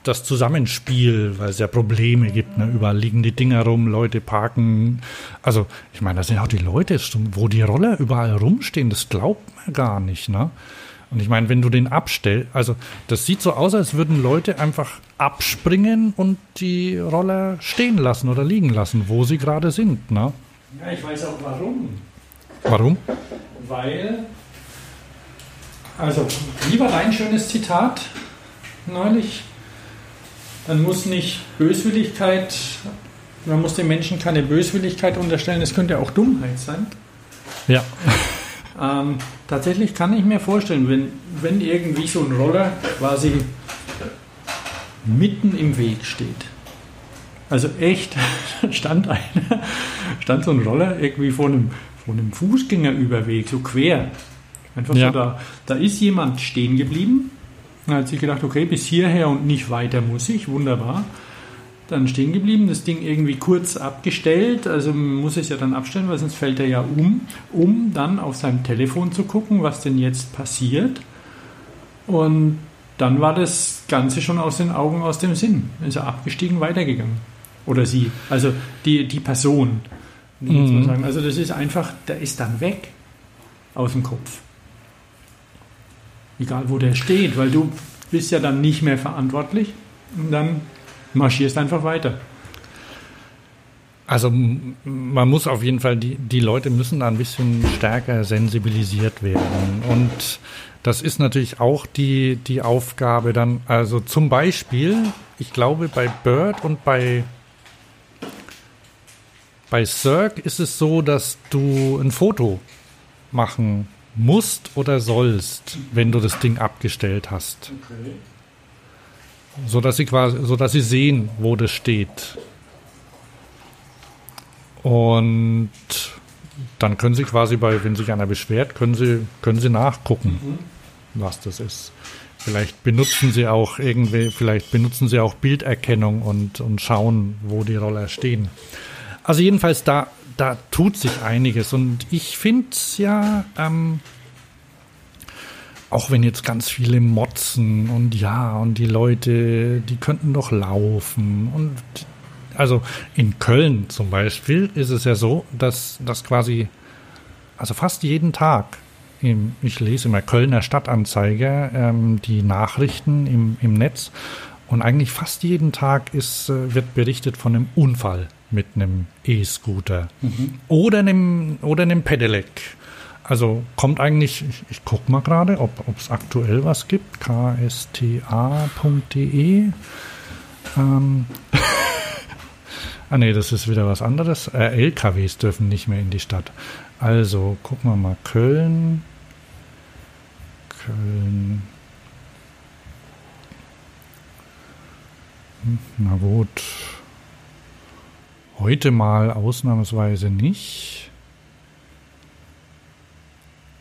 das Zusammenspiel, weil es ja Probleme gibt, ne? überall liegen die Dinger rum, Leute parken. Also, ich meine, das sind auch die Leute, wo die Roller überall rumstehen, das glaubt man gar nicht, ne? Und ich meine, wenn du den abstellst, also das sieht so aus, als würden Leute einfach abspringen und die Roller stehen lassen oder liegen lassen, wo sie gerade sind. Ne? Ja, ich weiß auch warum. Warum? Weil, also, lieber dein schönes Zitat neulich, dann muss nicht Böswilligkeit, man muss den Menschen keine Böswilligkeit unterstellen, es könnte auch Dummheit sein. Ja. Ähm, tatsächlich kann ich mir vorstellen, wenn, wenn irgendwie so ein Roller quasi mitten im Weg steht. Also echt <laughs> stand einer, stand so ein Roller irgendwie vor einem, vor einem Fußgängerüberweg, so quer. Einfach Ja. so da, da ist jemand stehen geblieben. Dann hat sich gedacht, okay, bis hierher und nicht weiter muss ich, wunderbar. Dann stehen geblieben, das Ding irgendwie kurz abgestellt, also muss es ja dann abstellen, weil sonst fällt er ja um, um dann auf seinem Telefon zu gucken, was denn jetzt passiert. Und dann war das Ganze schon aus den Augen, aus dem Sinn. Ist er abgestiegen, weitergegangen. Oder sie, also die, die Person. Mhm. sagen. Also das ist einfach, der ist dann weg aus dem Kopf. Egal wo der steht, weil du bist ja dann nicht mehr verantwortlich und dann marschierst einfach weiter. Also man muss auf jeden Fall, die, die Leute müssen da ein bisschen stärker sensibilisiert werden. Und das ist natürlich auch die, die Aufgabe dann, also zum Beispiel, ich glaube bei Bird und bei, bei Cirque ist es so, dass du ein Foto machen musst oder sollst, wenn du das Ding abgestellt hast. So dass sie quasi, so dass sie sehen, wo das steht. Und dann können Sie quasi bei, wenn sich einer beschwert, können Sie, können Sie nachgucken, was das ist. Vielleicht benutzen Sie auch irgendwie, vielleicht benutzen Sie auch Bilderkennung und, und schauen, wo die Roller stehen. Also jedenfalls da, da tut sich einiges und ich finde es ja, ähm, auch wenn jetzt ganz viele motzen und ja, und die Leute, die könnten doch laufen und also in Köln zum Beispiel ist es ja so, dass, dass quasi also fast jeden Tag, im, ich lese immer Kölner Stadtanzeiger, ähm, die Nachrichten im, im Netz und eigentlich fast jeden Tag ist, äh, wird berichtet von einem Unfall mit einem E-Scooter mhm. oder einem, oder einem Pedelec. Also kommt eigentlich, ich, ich gucke mal gerade, ob es aktuell was gibt, ksta.de. Ähm. ah nee, das ist wieder was anderes. Äh, LKWs dürfen nicht mehr in die Stadt. Also gucken wir mal, Köln. Köln. Hm, na gut. Heute mal ausnahmsweise nicht.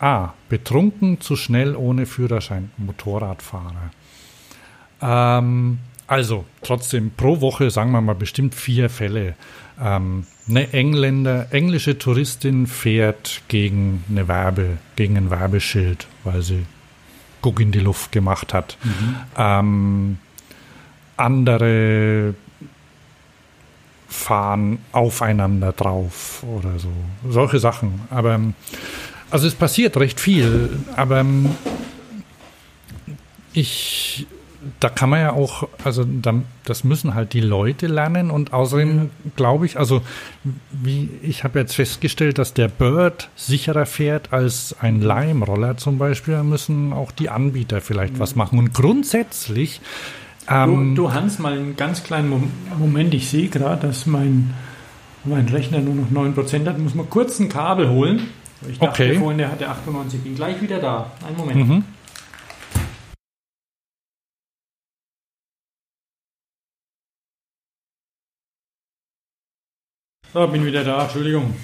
A. Betrunken, zu schnell, ohne Führerschein. Motorradfahrer. Ähm, also, trotzdem, pro Woche, sagen wir mal, bestimmt vier Fälle. Ähm, eine Engländer, englische Touristin fährt gegen eine Werbe, gegen ein Werbeschild, weil sie Guck in die Luft gemacht hat. Mhm. Ähm, andere fahren aufeinander drauf oder so. Solche Sachen. Aber also es passiert recht viel, aber ähm, ich, da kann man ja auch, also das müssen halt die Leute lernen und außerdem glaube ich, also wie ich habe jetzt festgestellt, dass der Bird sicherer fährt als ein Lime-Roller zum Beispiel, da müssen auch die Anbieter vielleicht was machen. Und grundsätzlich ähm, du, du, Hans, mal einen ganz kleinen Moment. Ich sehe gerade, dass mein, mein Rechner nur noch 9% hat. Muss mal kurz ein Kabel holen. Ich dachte okay. vorhin, der hatte 98. Ich bin gleich wieder da. Einen Moment. Mhm. So, bin wieder da. Entschuldigung.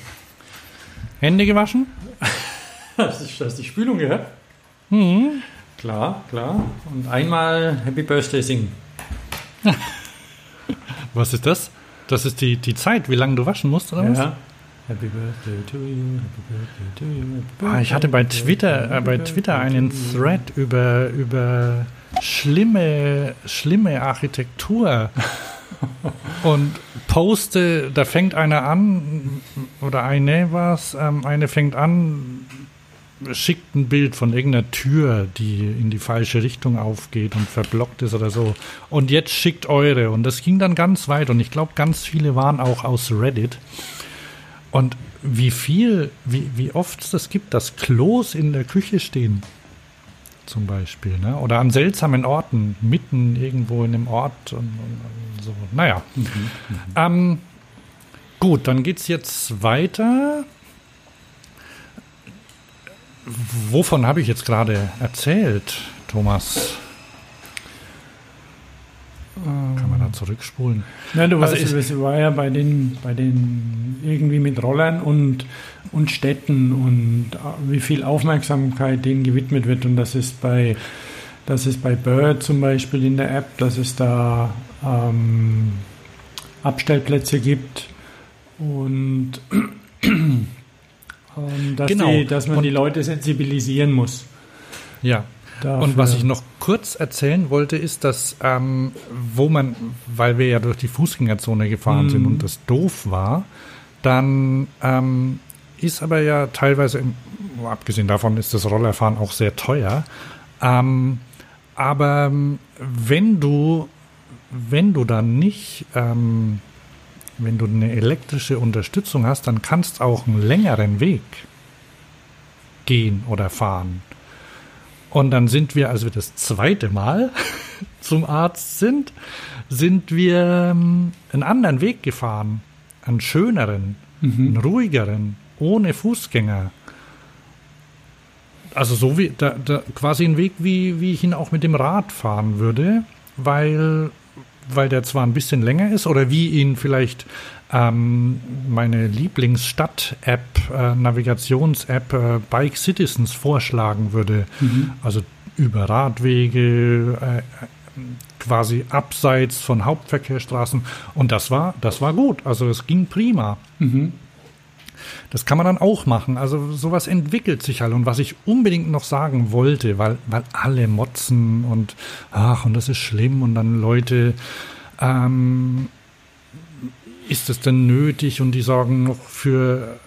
Hände gewaschen? <laughs> hast, du, hast die Spülung gehört? Mhm. Klar, klar. Und einmal Happy Birthday singen. <laughs> was ist das? Das ist die, die Zeit, wie lange du waschen musst, oder was? Ja. Happy Birthday to you, Happy Birthday to you. Birthday, ah, ich hatte bei Twitter, äh, bei Twitter einen Thread über, über schlimme, schlimme Architektur <laughs> und poste, da fängt einer an, oder eine was, ähm, eine fängt an, schickt ein Bild von irgendeiner Tür, die in die falsche Richtung aufgeht und verblockt ist oder so. Und jetzt schickt eure. Und das ging dann ganz weit. Und ich glaube, ganz viele waren auch aus Reddit. Und wie viel, wie, wie oft es das gibt, dass Klos in der Küche stehen. Zum Beispiel, ne? Oder an seltsamen Orten, mitten irgendwo in einem Ort und, und so. Naja. Mhm, mhm. ähm, gut, dann geht es jetzt weiter wovon habe ich jetzt gerade erzählt, Thomas? Kann man da zurückspulen? Ja, du also weißt, es war ja bei den, bei den irgendwie mit Rollern und, und Städten und äh, wie viel Aufmerksamkeit denen gewidmet wird. Und das ist bei, das ist bei Bird zum Beispiel in der App, dass es da ähm, Abstellplätze gibt und <clears throat> ähm, dass, genau. die, dass man und, die Leute sensibilisieren muss. Ja. Dafür. Und was ich noch kurz erzählen wollte, ist, dass ähm, wo man, weil wir ja durch die Fußgängerzone gefahren mm. sind und das doof war, dann ähm, ist aber ja teilweise, abgesehen davon ist das Rollerfahren auch sehr teuer. Ähm, aber wenn du, wenn du dann nicht ähm, wenn du eine elektrische Unterstützung hast, dann kannst auch einen längeren Weg gehen oder fahren. Und dann sind wir, als wir das zweite Mal <laughs> zum Arzt sind, sind wir ähm, einen anderen Weg gefahren. Einen schöneren, mhm. einen ruhigeren, ohne Fußgänger. Also so wie da, da, quasi ein Weg, wie, wie ich ihn auch mit dem Rad fahren würde, weil weil der zwar ein bisschen länger ist oder wie ihn vielleicht ähm, meine Lieblingsstadt-App, äh, Navigations-App äh, Bike Citizens vorschlagen würde. Mhm. Also über Radwege, äh, quasi abseits von Hauptverkehrsstraßen. Und das war, das war gut. Also es ging prima. Mhm. Das kann man dann auch machen. Also sowas entwickelt sich halt. Und was ich unbedingt noch sagen wollte, weil, weil alle motzen und ach, und das ist schlimm und dann Leute, ähm, ist es denn nötig? Und die sorgen noch für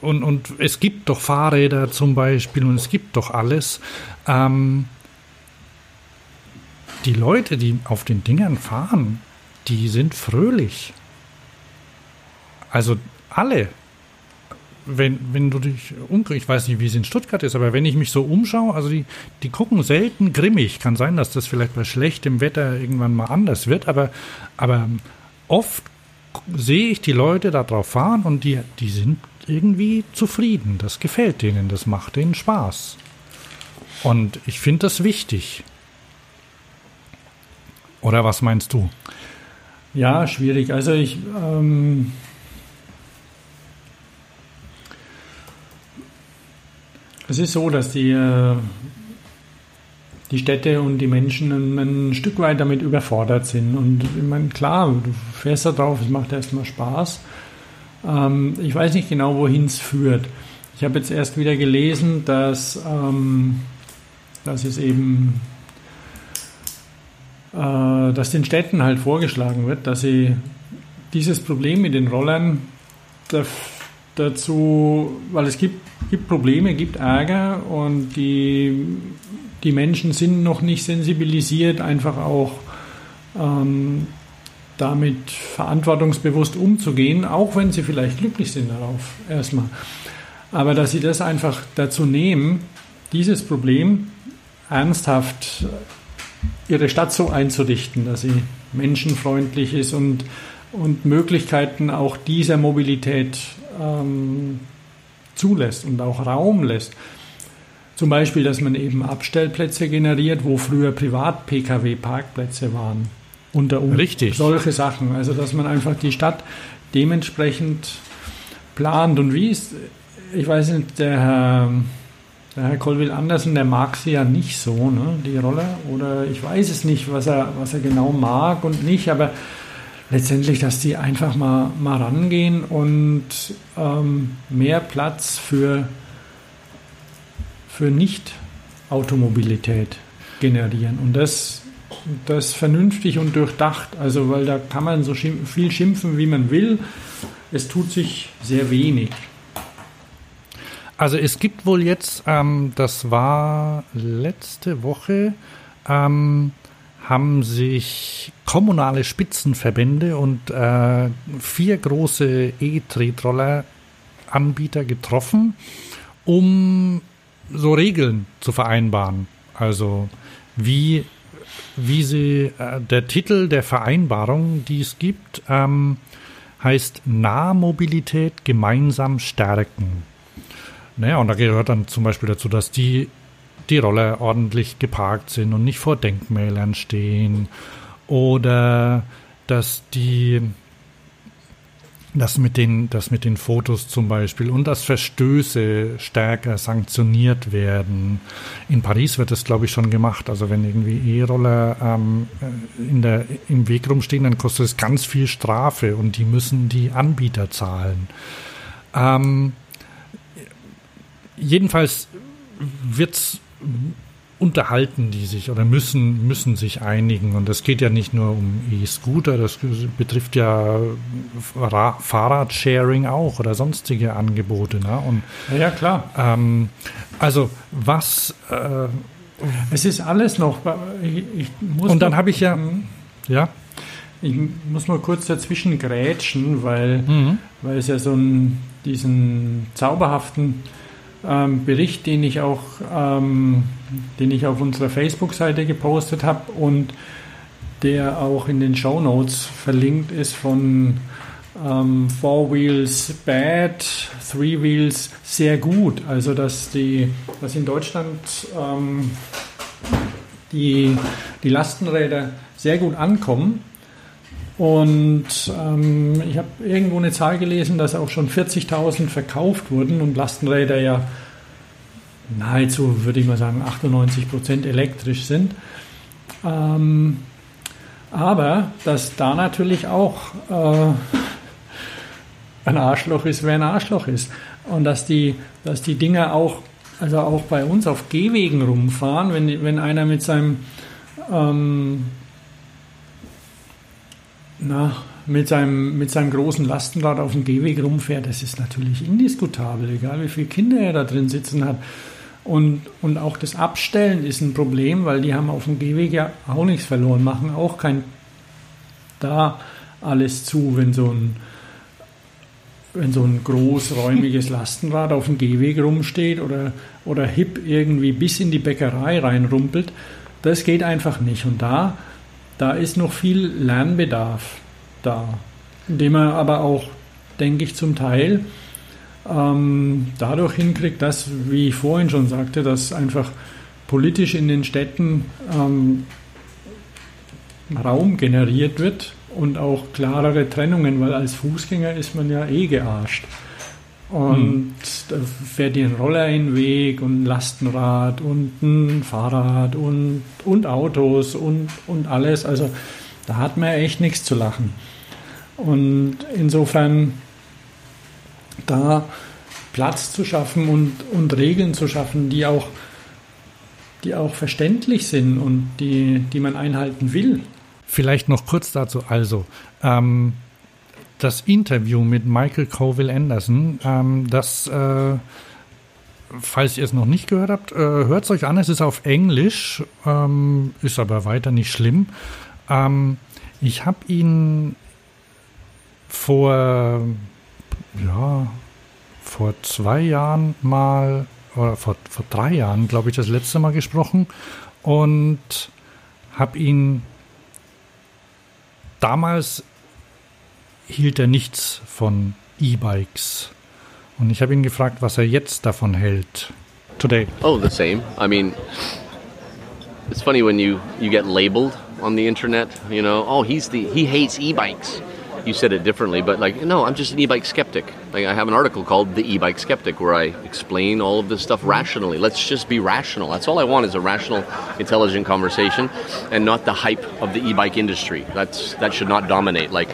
und, und es gibt doch Fahrräder zum Beispiel und es gibt doch alles. Ähm, die Leute, die auf den Dingern fahren, die sind fröhlich. Also alle. Wenn, wenn du dich umkriegst, ich weiß nicht, wie es in Stuttgart ist, aber wenn ich mich so umschaue, also die, die gucken selten grimmig. Kann sein, dass das vielleicht bei schlechtem Wetter irgendwann mal anders wird, aber, aber oft sehe ich die Leute da drauf fahren und die, die sind irgendwie zufrieden. Das gefällt denen, das macht denen Spaß. Und ich finde das wichtig. Oder was meinst du? Ja, schwierig. Also ich. Ähm, es ist so, dass die, äh, die Städte und die Menschen ein, Stück weit damit überfordert sind. Und ich meine, klar, du fährst da drauf, es macht erstmal Spaß. Ähm, ich weiß nicht genau, wohin es führt. Ich habe jetzt erst wieder gelesen, dass, ähm, dass es eben äh, dass den Städten halt vorgeschlagen wird, dass sie dieses Problem mit den Rollern dazu, weil es gibt, gibt Probleme, gibt Ärger und die, die Menschen sind noch nicht sensibilisiert, einfach auch ähm, damit verantwortungsbewusst umzugehen, auch wenn sie vielleicht glücklich sind darauf erstmal. Aber dass sie das einfach dazu nehmen, dieses Problem ernsthaft ihre Stadt so einzurichten, dass sie menschenfreundlich ist und, und Möglichkeiten auch dieser Mobilität ähm, zulässt und auch Raum lässt. Zum Beispiel, dass man eben Abstellplätze generiert, wo früher Privat-Pkw-Parkplätze waren. Unter um Richtig. Solche Sachen. Also, dass man einfach die Stadt dementsprechend plant. Und wie ist, ich weiß nicht, der Herr der Herr Colville Andersen, der mag sie ja nicht so, ne, die Rolle. Oder ich weiß es nicht, was er, was er genau mag und nicht, aber letztendlich, dass die einfach mal, mal rangehen und ähm, mehr Platz für, für Nicht-Automobilität generieren. Und das, das vernünftig und durchdacht. Also, weil da kann man so viel schimpfen, wie man will. Es tut sich sehr wenig. Also es gibt wohl jetzt, ähm, das war letzte Woche, ähm, haben sich kommunale Spitzenverbände und äh, vier große E-Tretroller-Anbieter getroffen, um so Regeln zu vereinbaren. Also wie, wie sie, äh, der Titel der Vereinbarung, die es gibt, ähm, heißt Nahmobilität gemeinsam stärken. Naja, und da gehört dann zum Beispiel dazu, dass die, die Roller ordentlich geparkt sind und nicht vor Denkmälern stehen. Oder dass die das mit den, das mit den Fotos zum Beispiel und dass Verstöße stärker sanktioniert werden. In Paris wird das, glaube ich, schon gemacht. Also wenn irgendwie E-Roller ähm, in der, im Weg rumstehen, dann kostet es ganz viel Strafe und die müssen die Anbieter zahlen. Ähm, jedenfalls wird's unterhalten die sich oder müssen, müssen sich einigen. Und es geht ja nicht nur um E-Scooter, das betrifft ja Fahrradsharing auch oder sonstige Angebote. Ne? Und, ja, klar. Ähm, also was... Äh, es ist alles noch... Ich, ich und dann habe ich ja... Mhm. Ja? Ich muss mal kurz dazwischen grätschen, weil, mhm. weil es ja so einen, diesen zauberhaften ähm, Bericht, den ich auch, ähm, den ich auf unserer Facebook-Seite gepostet habe und der auch in den Show Notes verlinkt ist von ähm, Four Wheels Bad, Three Wheels sehr gut. Also dass die, dass in Deutschland ähm, die, die Lastenräder sehr gut ankommen und ähm, ich habe irgendwo eine Zahl gelesen, dass auch schon 40.000 verkauft wurden und Lastenräder ja nahezu, würde ich mal sagen, 98 Prozent elektrisch sind. Ähm, aber dass da natürlich auch äh, ein Arschloch ist, wer ein Arschloch ist. Und dass die, dass die Dinger auch, also auch bei uns auf Gehwegen rumfahren, wenn, wenn einer mit seinem ähm, na, mit seinem, mit seinem großen Lastenrad auf dem Gehweg rumfährt, das ist natürlich indiskutabel, egal wie viele Kinder er da drin sitzen hat. Und, und auch das Abstellen ist ein Problem, weil die haben auf dem Gehweg ja auch nichts verloren, machen auch kein da alles zu, wenn so ein, wenn so ein großräumiges <laughs> Lastenrad auf dem Gehweg rumsteht oder, oder hip irgendwie bis in die Bäckerei reinrumpelt. Das geht einfach nicht. Und da, da ist noch viel Lernbedarf da, indem er aber auch, denke ich, zum Teil ähm, dadurch hinkriegt, dass, wie ich vorhin schon sagte, dass einfach politisch in den Städten ähm, Raum generiert wird und auch klarere Trennungen, weil als Fußgänger ist man ja eh gearscht. Und hm. da fährt dir ein Roller in den Weg und ein Lastenrad und ein Fahrrad und, und Autos und, und alles. Also da hat man echt nichts zu lachen. Und insofern da Platz zu schaffen und, und Regeln zu schaffen, die auch, die auch verständlich sind und die, die man einhalten will. Vielleicht noch kurz dazu. Also, ähm, das Interview mit Michael Colville Anderson, ähm, das, äh, falls ihr es noch nicht gehört habt, äh, hört es euch an. Es ist auf Englisch, ähm, ist aber weiter nicht schlimm. Ähm, ich habe ihn vor, ja, vor zwei Jahren mal, oder vor, vor drei Jahren, glaube ich, das letzte Mal gesprochen und habe ihn damals hielt er nichts von E-Bikes. Und ich habe ihn gefragt, was er jetzt davon hält. Today. Oh, the same. I mean, it's funny when you you get labeled on the internet. You know, oh, he's the he hates e-bikes. You said it differently, but like, no, I'm just an e-bike skeptic. Like, I have an article called "The E-Bike Skeptic" where I explain all of this stuff rationally. Let's just be rational. That's all I want is a rational, intelligent conversation, and not the hype of the e-bike industry. That's that should not dominate. Like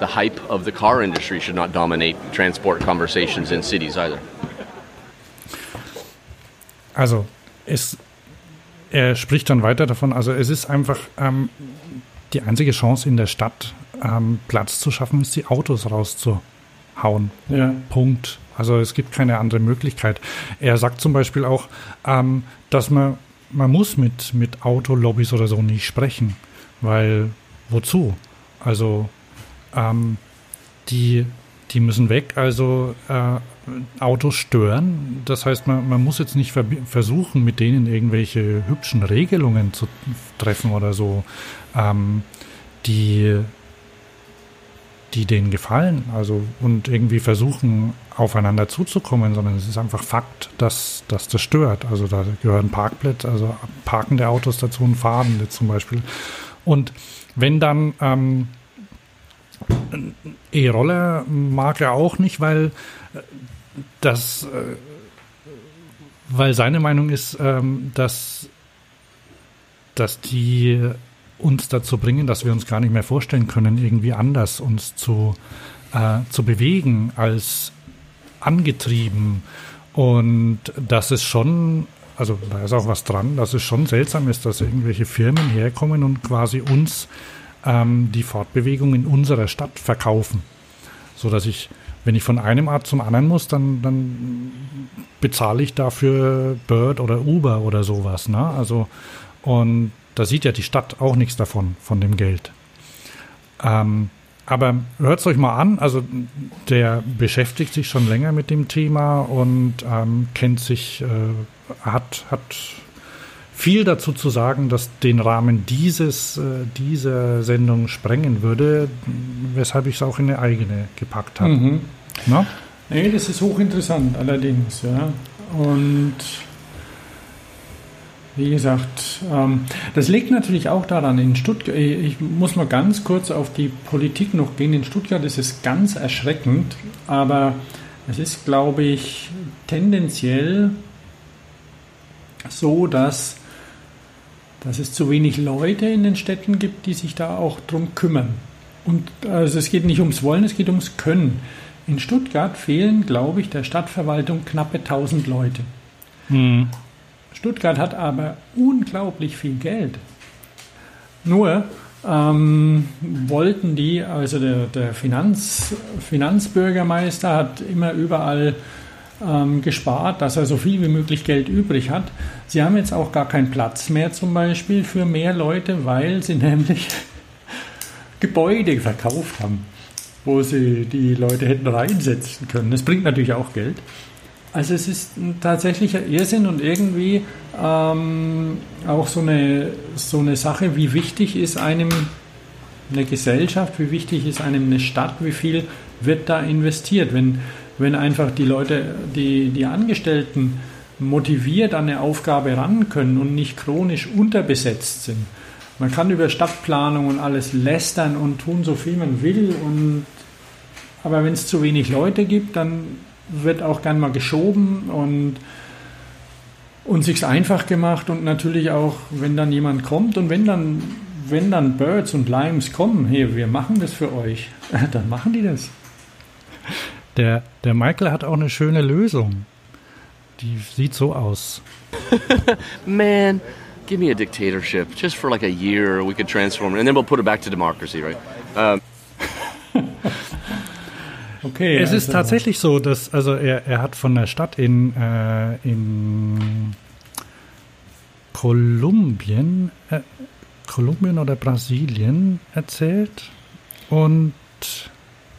the hype of the car industry should not dominate transport conversations in cities either. Also, es, er spricht dann weiter davon, also es ist einfach ähm, die einzige Chance in der Stadt, ähm, Platz zu schaffen, ist die Autos rauszuhauen. Ja. Punkt. Also es gibt keine andere Möglichkeit. Er sagt zum Beispiel auch, ähm, dass man, man muss mit, mit Autolobbys oder so nicht sprechen, weil wozu? Also ähm, die, die müssen weg, also äh, Autos stören. Das heißt, man, man muss jetzt nicht versuchen, mit denen irgendwelche hübschen Regelungen zu treffen oder so, ähm, die, die denen gefallen. Also und irgendwie versuchen, aufeinander zuzukommen, sondern es ist einfach Fakt, dass, dass das stört. Also da gehören Parkplätze, also parkende Autos dazu und fahrende zum Beispiel. Und wenn dann ähm, E-Roller mag er auch nicht, weil äh, das, äh, weil seine Meinung ist, ähm, dass, dass die uns dazu bringen, dass wir uns gar nicht mehr vorstellen können, irgendwie anders uns zu, äh, zu bewegen als angetrieben. Und das ist schon, also da ist auch was dran, dass es schon seltsam ist, dass irgendwelche Firmen herkommen und quasi uns ähm, die Fortbewegung in unserer Stadt verkaufen. So dass ich, wenn ich von einem Ort zum anderen muss, dann, dann bezahle ich dafür Bird oder Uber oder sowas. Ne? Also, und da sieht ja die Stadt auch nichts davon, von dem Geld. Ähm, aber hört es euch mal an, also der beschäftigt sich schon länger mit dem Thema und ähm, kennt sich, äh, hat, hat viel dazu zu sagen, dass den Rahmen dieses, äh, dieser Sendung sprengen würde, weshalb ich es auch in eine eigene gepackt habe. Mhm. Nee, das ist hochinteressant allerdings, ja. Und wie gesagt, ähm, das liegt natürlich auch daran, in Stuttgart, ich muss mal ganz kurz auf die Politik noch gehen. In Stuttgart ist es ganz erschreckend, aber es ist, glaube ich, tendenziell so, dass dass es zu wenig Leute in den Städten gibt, die sich da auch drum kümmern. Und also es geht nicht ums Wollen, es geht ums Können. In Stuttgart fehlen, glaube ich, der Stadtverwaltung knappe 1000 Leute. Mhm. Stuttgart hat aber unglaublich viel Geld. Nur ähm, wollten die, also der, der Finanz, Finanzbürgermeister hat immer überall ähm, gespart, dass er so viel wie möglich Geld übrig hat. Sie haben jetzt auch gar keinen Platz mehr zum Beispiel für mehr Leute, weil sie <laughs> nämlich Gebäude verkauft haben, wo sie die Leute hätten reinsetzen können. Das bringt natürlich auch Geld. Also es ist ein tatsächlicher Irrsinn und irgendwie ähm, auch so eine, so eine Sache, wie wichtig ist einem eine Gesellschaft, wie wichtig ist einem eine Stadt, wie viel wird da investiert. Wenn, wenn einfach die Leute, die, die Angestellten motiviert an eine Aufgabe ran können und nicht chronisch unterbesetzt sind. Man kann über Stadtplanung und alles lästern und tun, so viel man will. Und, aber wenn es zu wenig Leute gibt, dann wird auch gern mal geschoben und, und sich's einfach gemacht und natürlich auch, wenn dann jemand kommt und wenn dann, wenn dann Birds und Limes kommen, hey, wir machen das für euch, <laughs> dann machen die das. Der, der Michael hat auch eine schöne Lösung. Die sieht so aus. <laughs> Man, give me a dictatorship just for like a year. We could transform it, and then we'll put it back to democracy, right? Um, <laughs> Okay. Es ist also- tatsächlich so, dass also er, er hat von der Stadt in, äh, in Kolumbien, äh, Kolumbien oder Brasilien erzählt und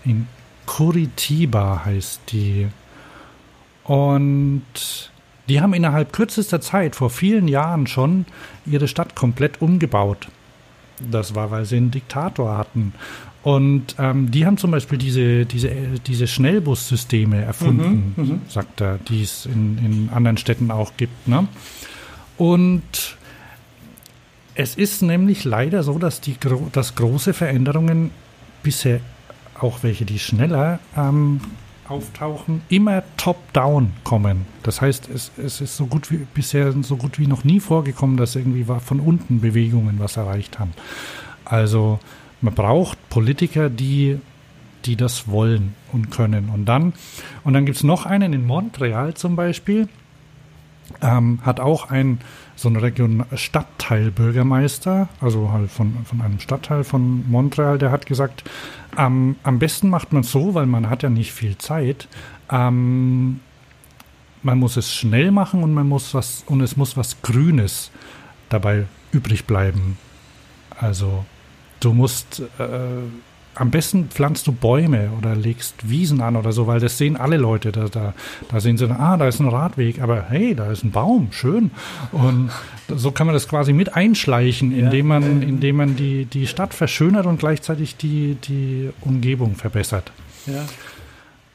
in Curitiba heißt die. Und die haben innerhalb kürzester Zeit, vor vielen Jahren schon, ihre Stadt komplett umgebaut. Das war, weil sie einen Diktator hatten. Und ähm, die haben zum Beispiel diese, diese, diese Schnellbussysteme erfunden, sagt er, die es in, in anderen Städten auch gibt. Ne? Und es ist nämlich leider so, dass, die, dass große Veränderungen bisher, auch welche, die schneller ähm, auftauchen, immer top-down kommen. Das heißt, es, es ist so gut wie bisher so gut wie noch nie vorgekommen, dass irgendwie von unten Bewegungen was erreicht haben. Also man braucht Politiker, die, die das wollen und können. Und dann, und dann gibt es noch einen in Montreal zum Beispiel, ähm, hat auch ein so ein Region Stadtteilbürgermeister, also halt von, von einem Stadtteil von Montreal, der hat gesagt, ähm, am besten macht man so, weil man hat ja nicht viel Zeit. Ähm, man muss es schnell machen und man muss was und es muss was Grünes dabei übrig bleiben. Also du musst äh, am besten pflanzt du Bäume oder legst Wiesen an oder so, weil das sehen alle Leute. Da, da, da sehen sie, ah, da ist ein Radweg, aber hey, da ist ein Baum, schön. Und so kann man das quasi mit einschleichen, indem man, indem man die, die Stadt verschönert und gleichzeitig die, die Umgebung verbessert. Ja.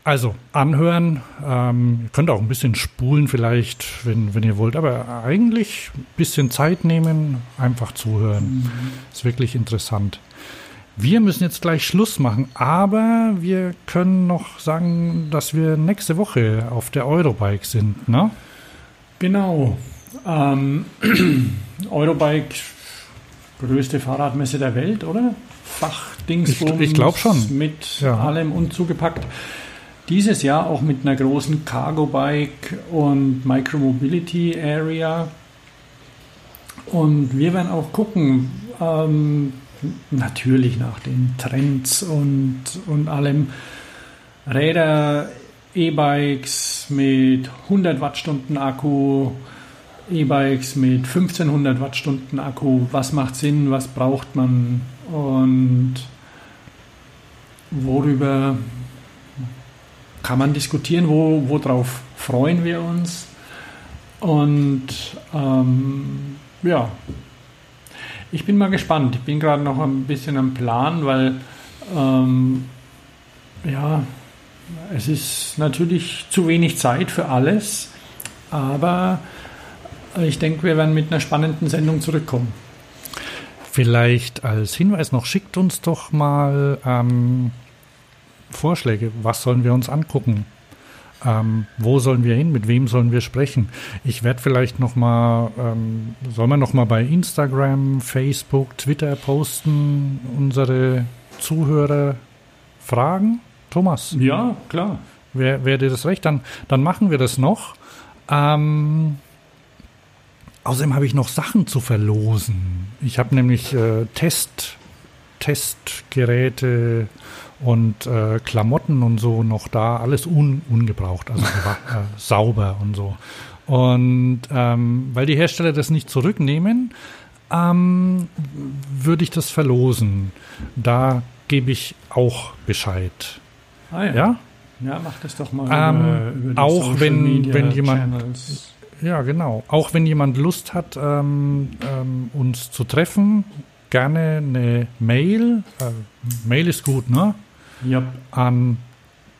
Also anhören, ähm, ihr könnt auch ein bisschen spulen vielleicht, wenn, wenn ihr wollt, aber eigentlich ein bisschen Zeit nehmen, einfach zuhören. Ist wirklich interessant. Wir müssen jetzt gleich Schluss machen, aber wir können noch sagen, dass wir nächste Woche auf der Eurobike sind, ne? Genau. Ähm, <clears throat> Eurobike, größte Fahrradmesse der Welt, oder? Fachdingsbums Ich- ich glaub schon. Mit Ja. allem und zugepackt. Dieses Jahr auch mit einer großen Cargo-Bike und Micromobility Area. Und wir werden auch gucken, ähm, natürlich nach den Trends und, und allem. Räder, E-Bikes mit 100 Wattstunden Akku, E-Bikes mit 1500 Wattstunden Akku. Was macht Sinn? Was braucht man? Und worüber kann man diskutieren? Wo, worauf freuen wir uns? Und ähm, ja, ich bin mal gespannt. Ich bin gerade noch ein bisschen am Plan, weil ähm, ja, es ist natürlich zu wenig Zeit für alles, aber ich denke, wir werden mit einer spannenden Sendung zurückkommen. Vielleicht als Hinweis noch, schickt uns doch mal ähm, Vorschläge. Was sollen wir uns angucken? Ähm, wo sollen wir hin? Mit wem sollen wir sprechen? Ich werde vielleicht noch mal, ähm, soll man noch mal bei Instagram, Facebook, Twitter posten, unsere Zuhörer fragen? Thomas, Ja, klar. wäre wär dir das recht? Dann, dann machen wir das noch. Ähm, außerdem habe ich noch Sachen zu verlosen. Ich habe nämlich äh, Test, Testgeräte und äh, Klamotten und so noch da, alles un, ungebraucht, also <laughs> äh, sauber und so. Und ähm, weil die Hersteller das nicht zurücknehmen, ähm, würde ich das verlosen. Da gebe ich auch Bescheid. Ah, Ja? Ja, mach das doch mal Ähm, über, über die auch Social wenn- Media wenn jemand- Channels. Ja, genau. Auch wenn jemand Lust hat, ähm, ähm, uns zu treffen, gerne eine Mail. Äh, Mail ist gut, ne? Ja, An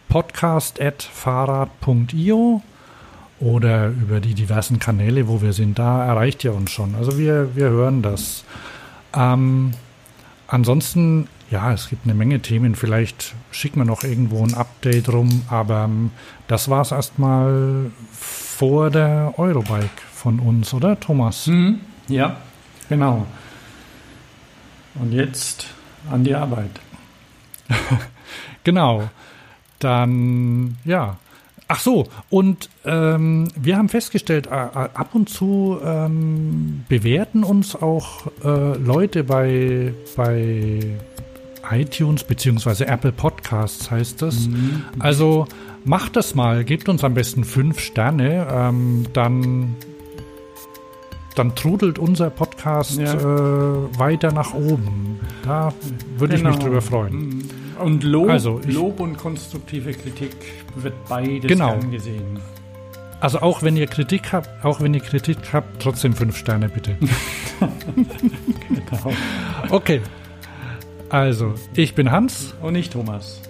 podcast.fahrrad.io oder über die diversen Kanäle, wo wir sind. Da erreicht ihr uns schon. Also wir, wir hören das. Ähm, ansonsten, ja, es gibt eine Menge Themen. Vielleicht schicken wir noch irgendwo ein Update rum. Aber ähm, das war es erstmal vor der Eurobike von uns, oder Thomas? Mhm. ja, genau. Und jetzt an die Arbeit. <laughs> Genau. Dann, ja. Ach so, und ähm, wir haben festgestellt, äh, ab und zu ähm, bewerten uns auch äh, Leute bei, bei iTunes beziehungsweise Apple Podcasts heißt das. Also macht das mal, gebt uns am besten fünf Sterne, ähm, dann, dann trudelt unser Podcast Ja. äh, weiter nach oben. Da würde ich mich Genau. drüber freuen. Mhm. Und Lob, Also, ich- Lob und konstruktive Kritik wird beides Genau. gern gesehen. Also auch wenn ihr Kritik habt, auch wenn ihr Kritik habt, trotzdem fünf Sterne bitte. <laughs> Genau. Okay. Also, ich bin Hans Und nicht Thomas.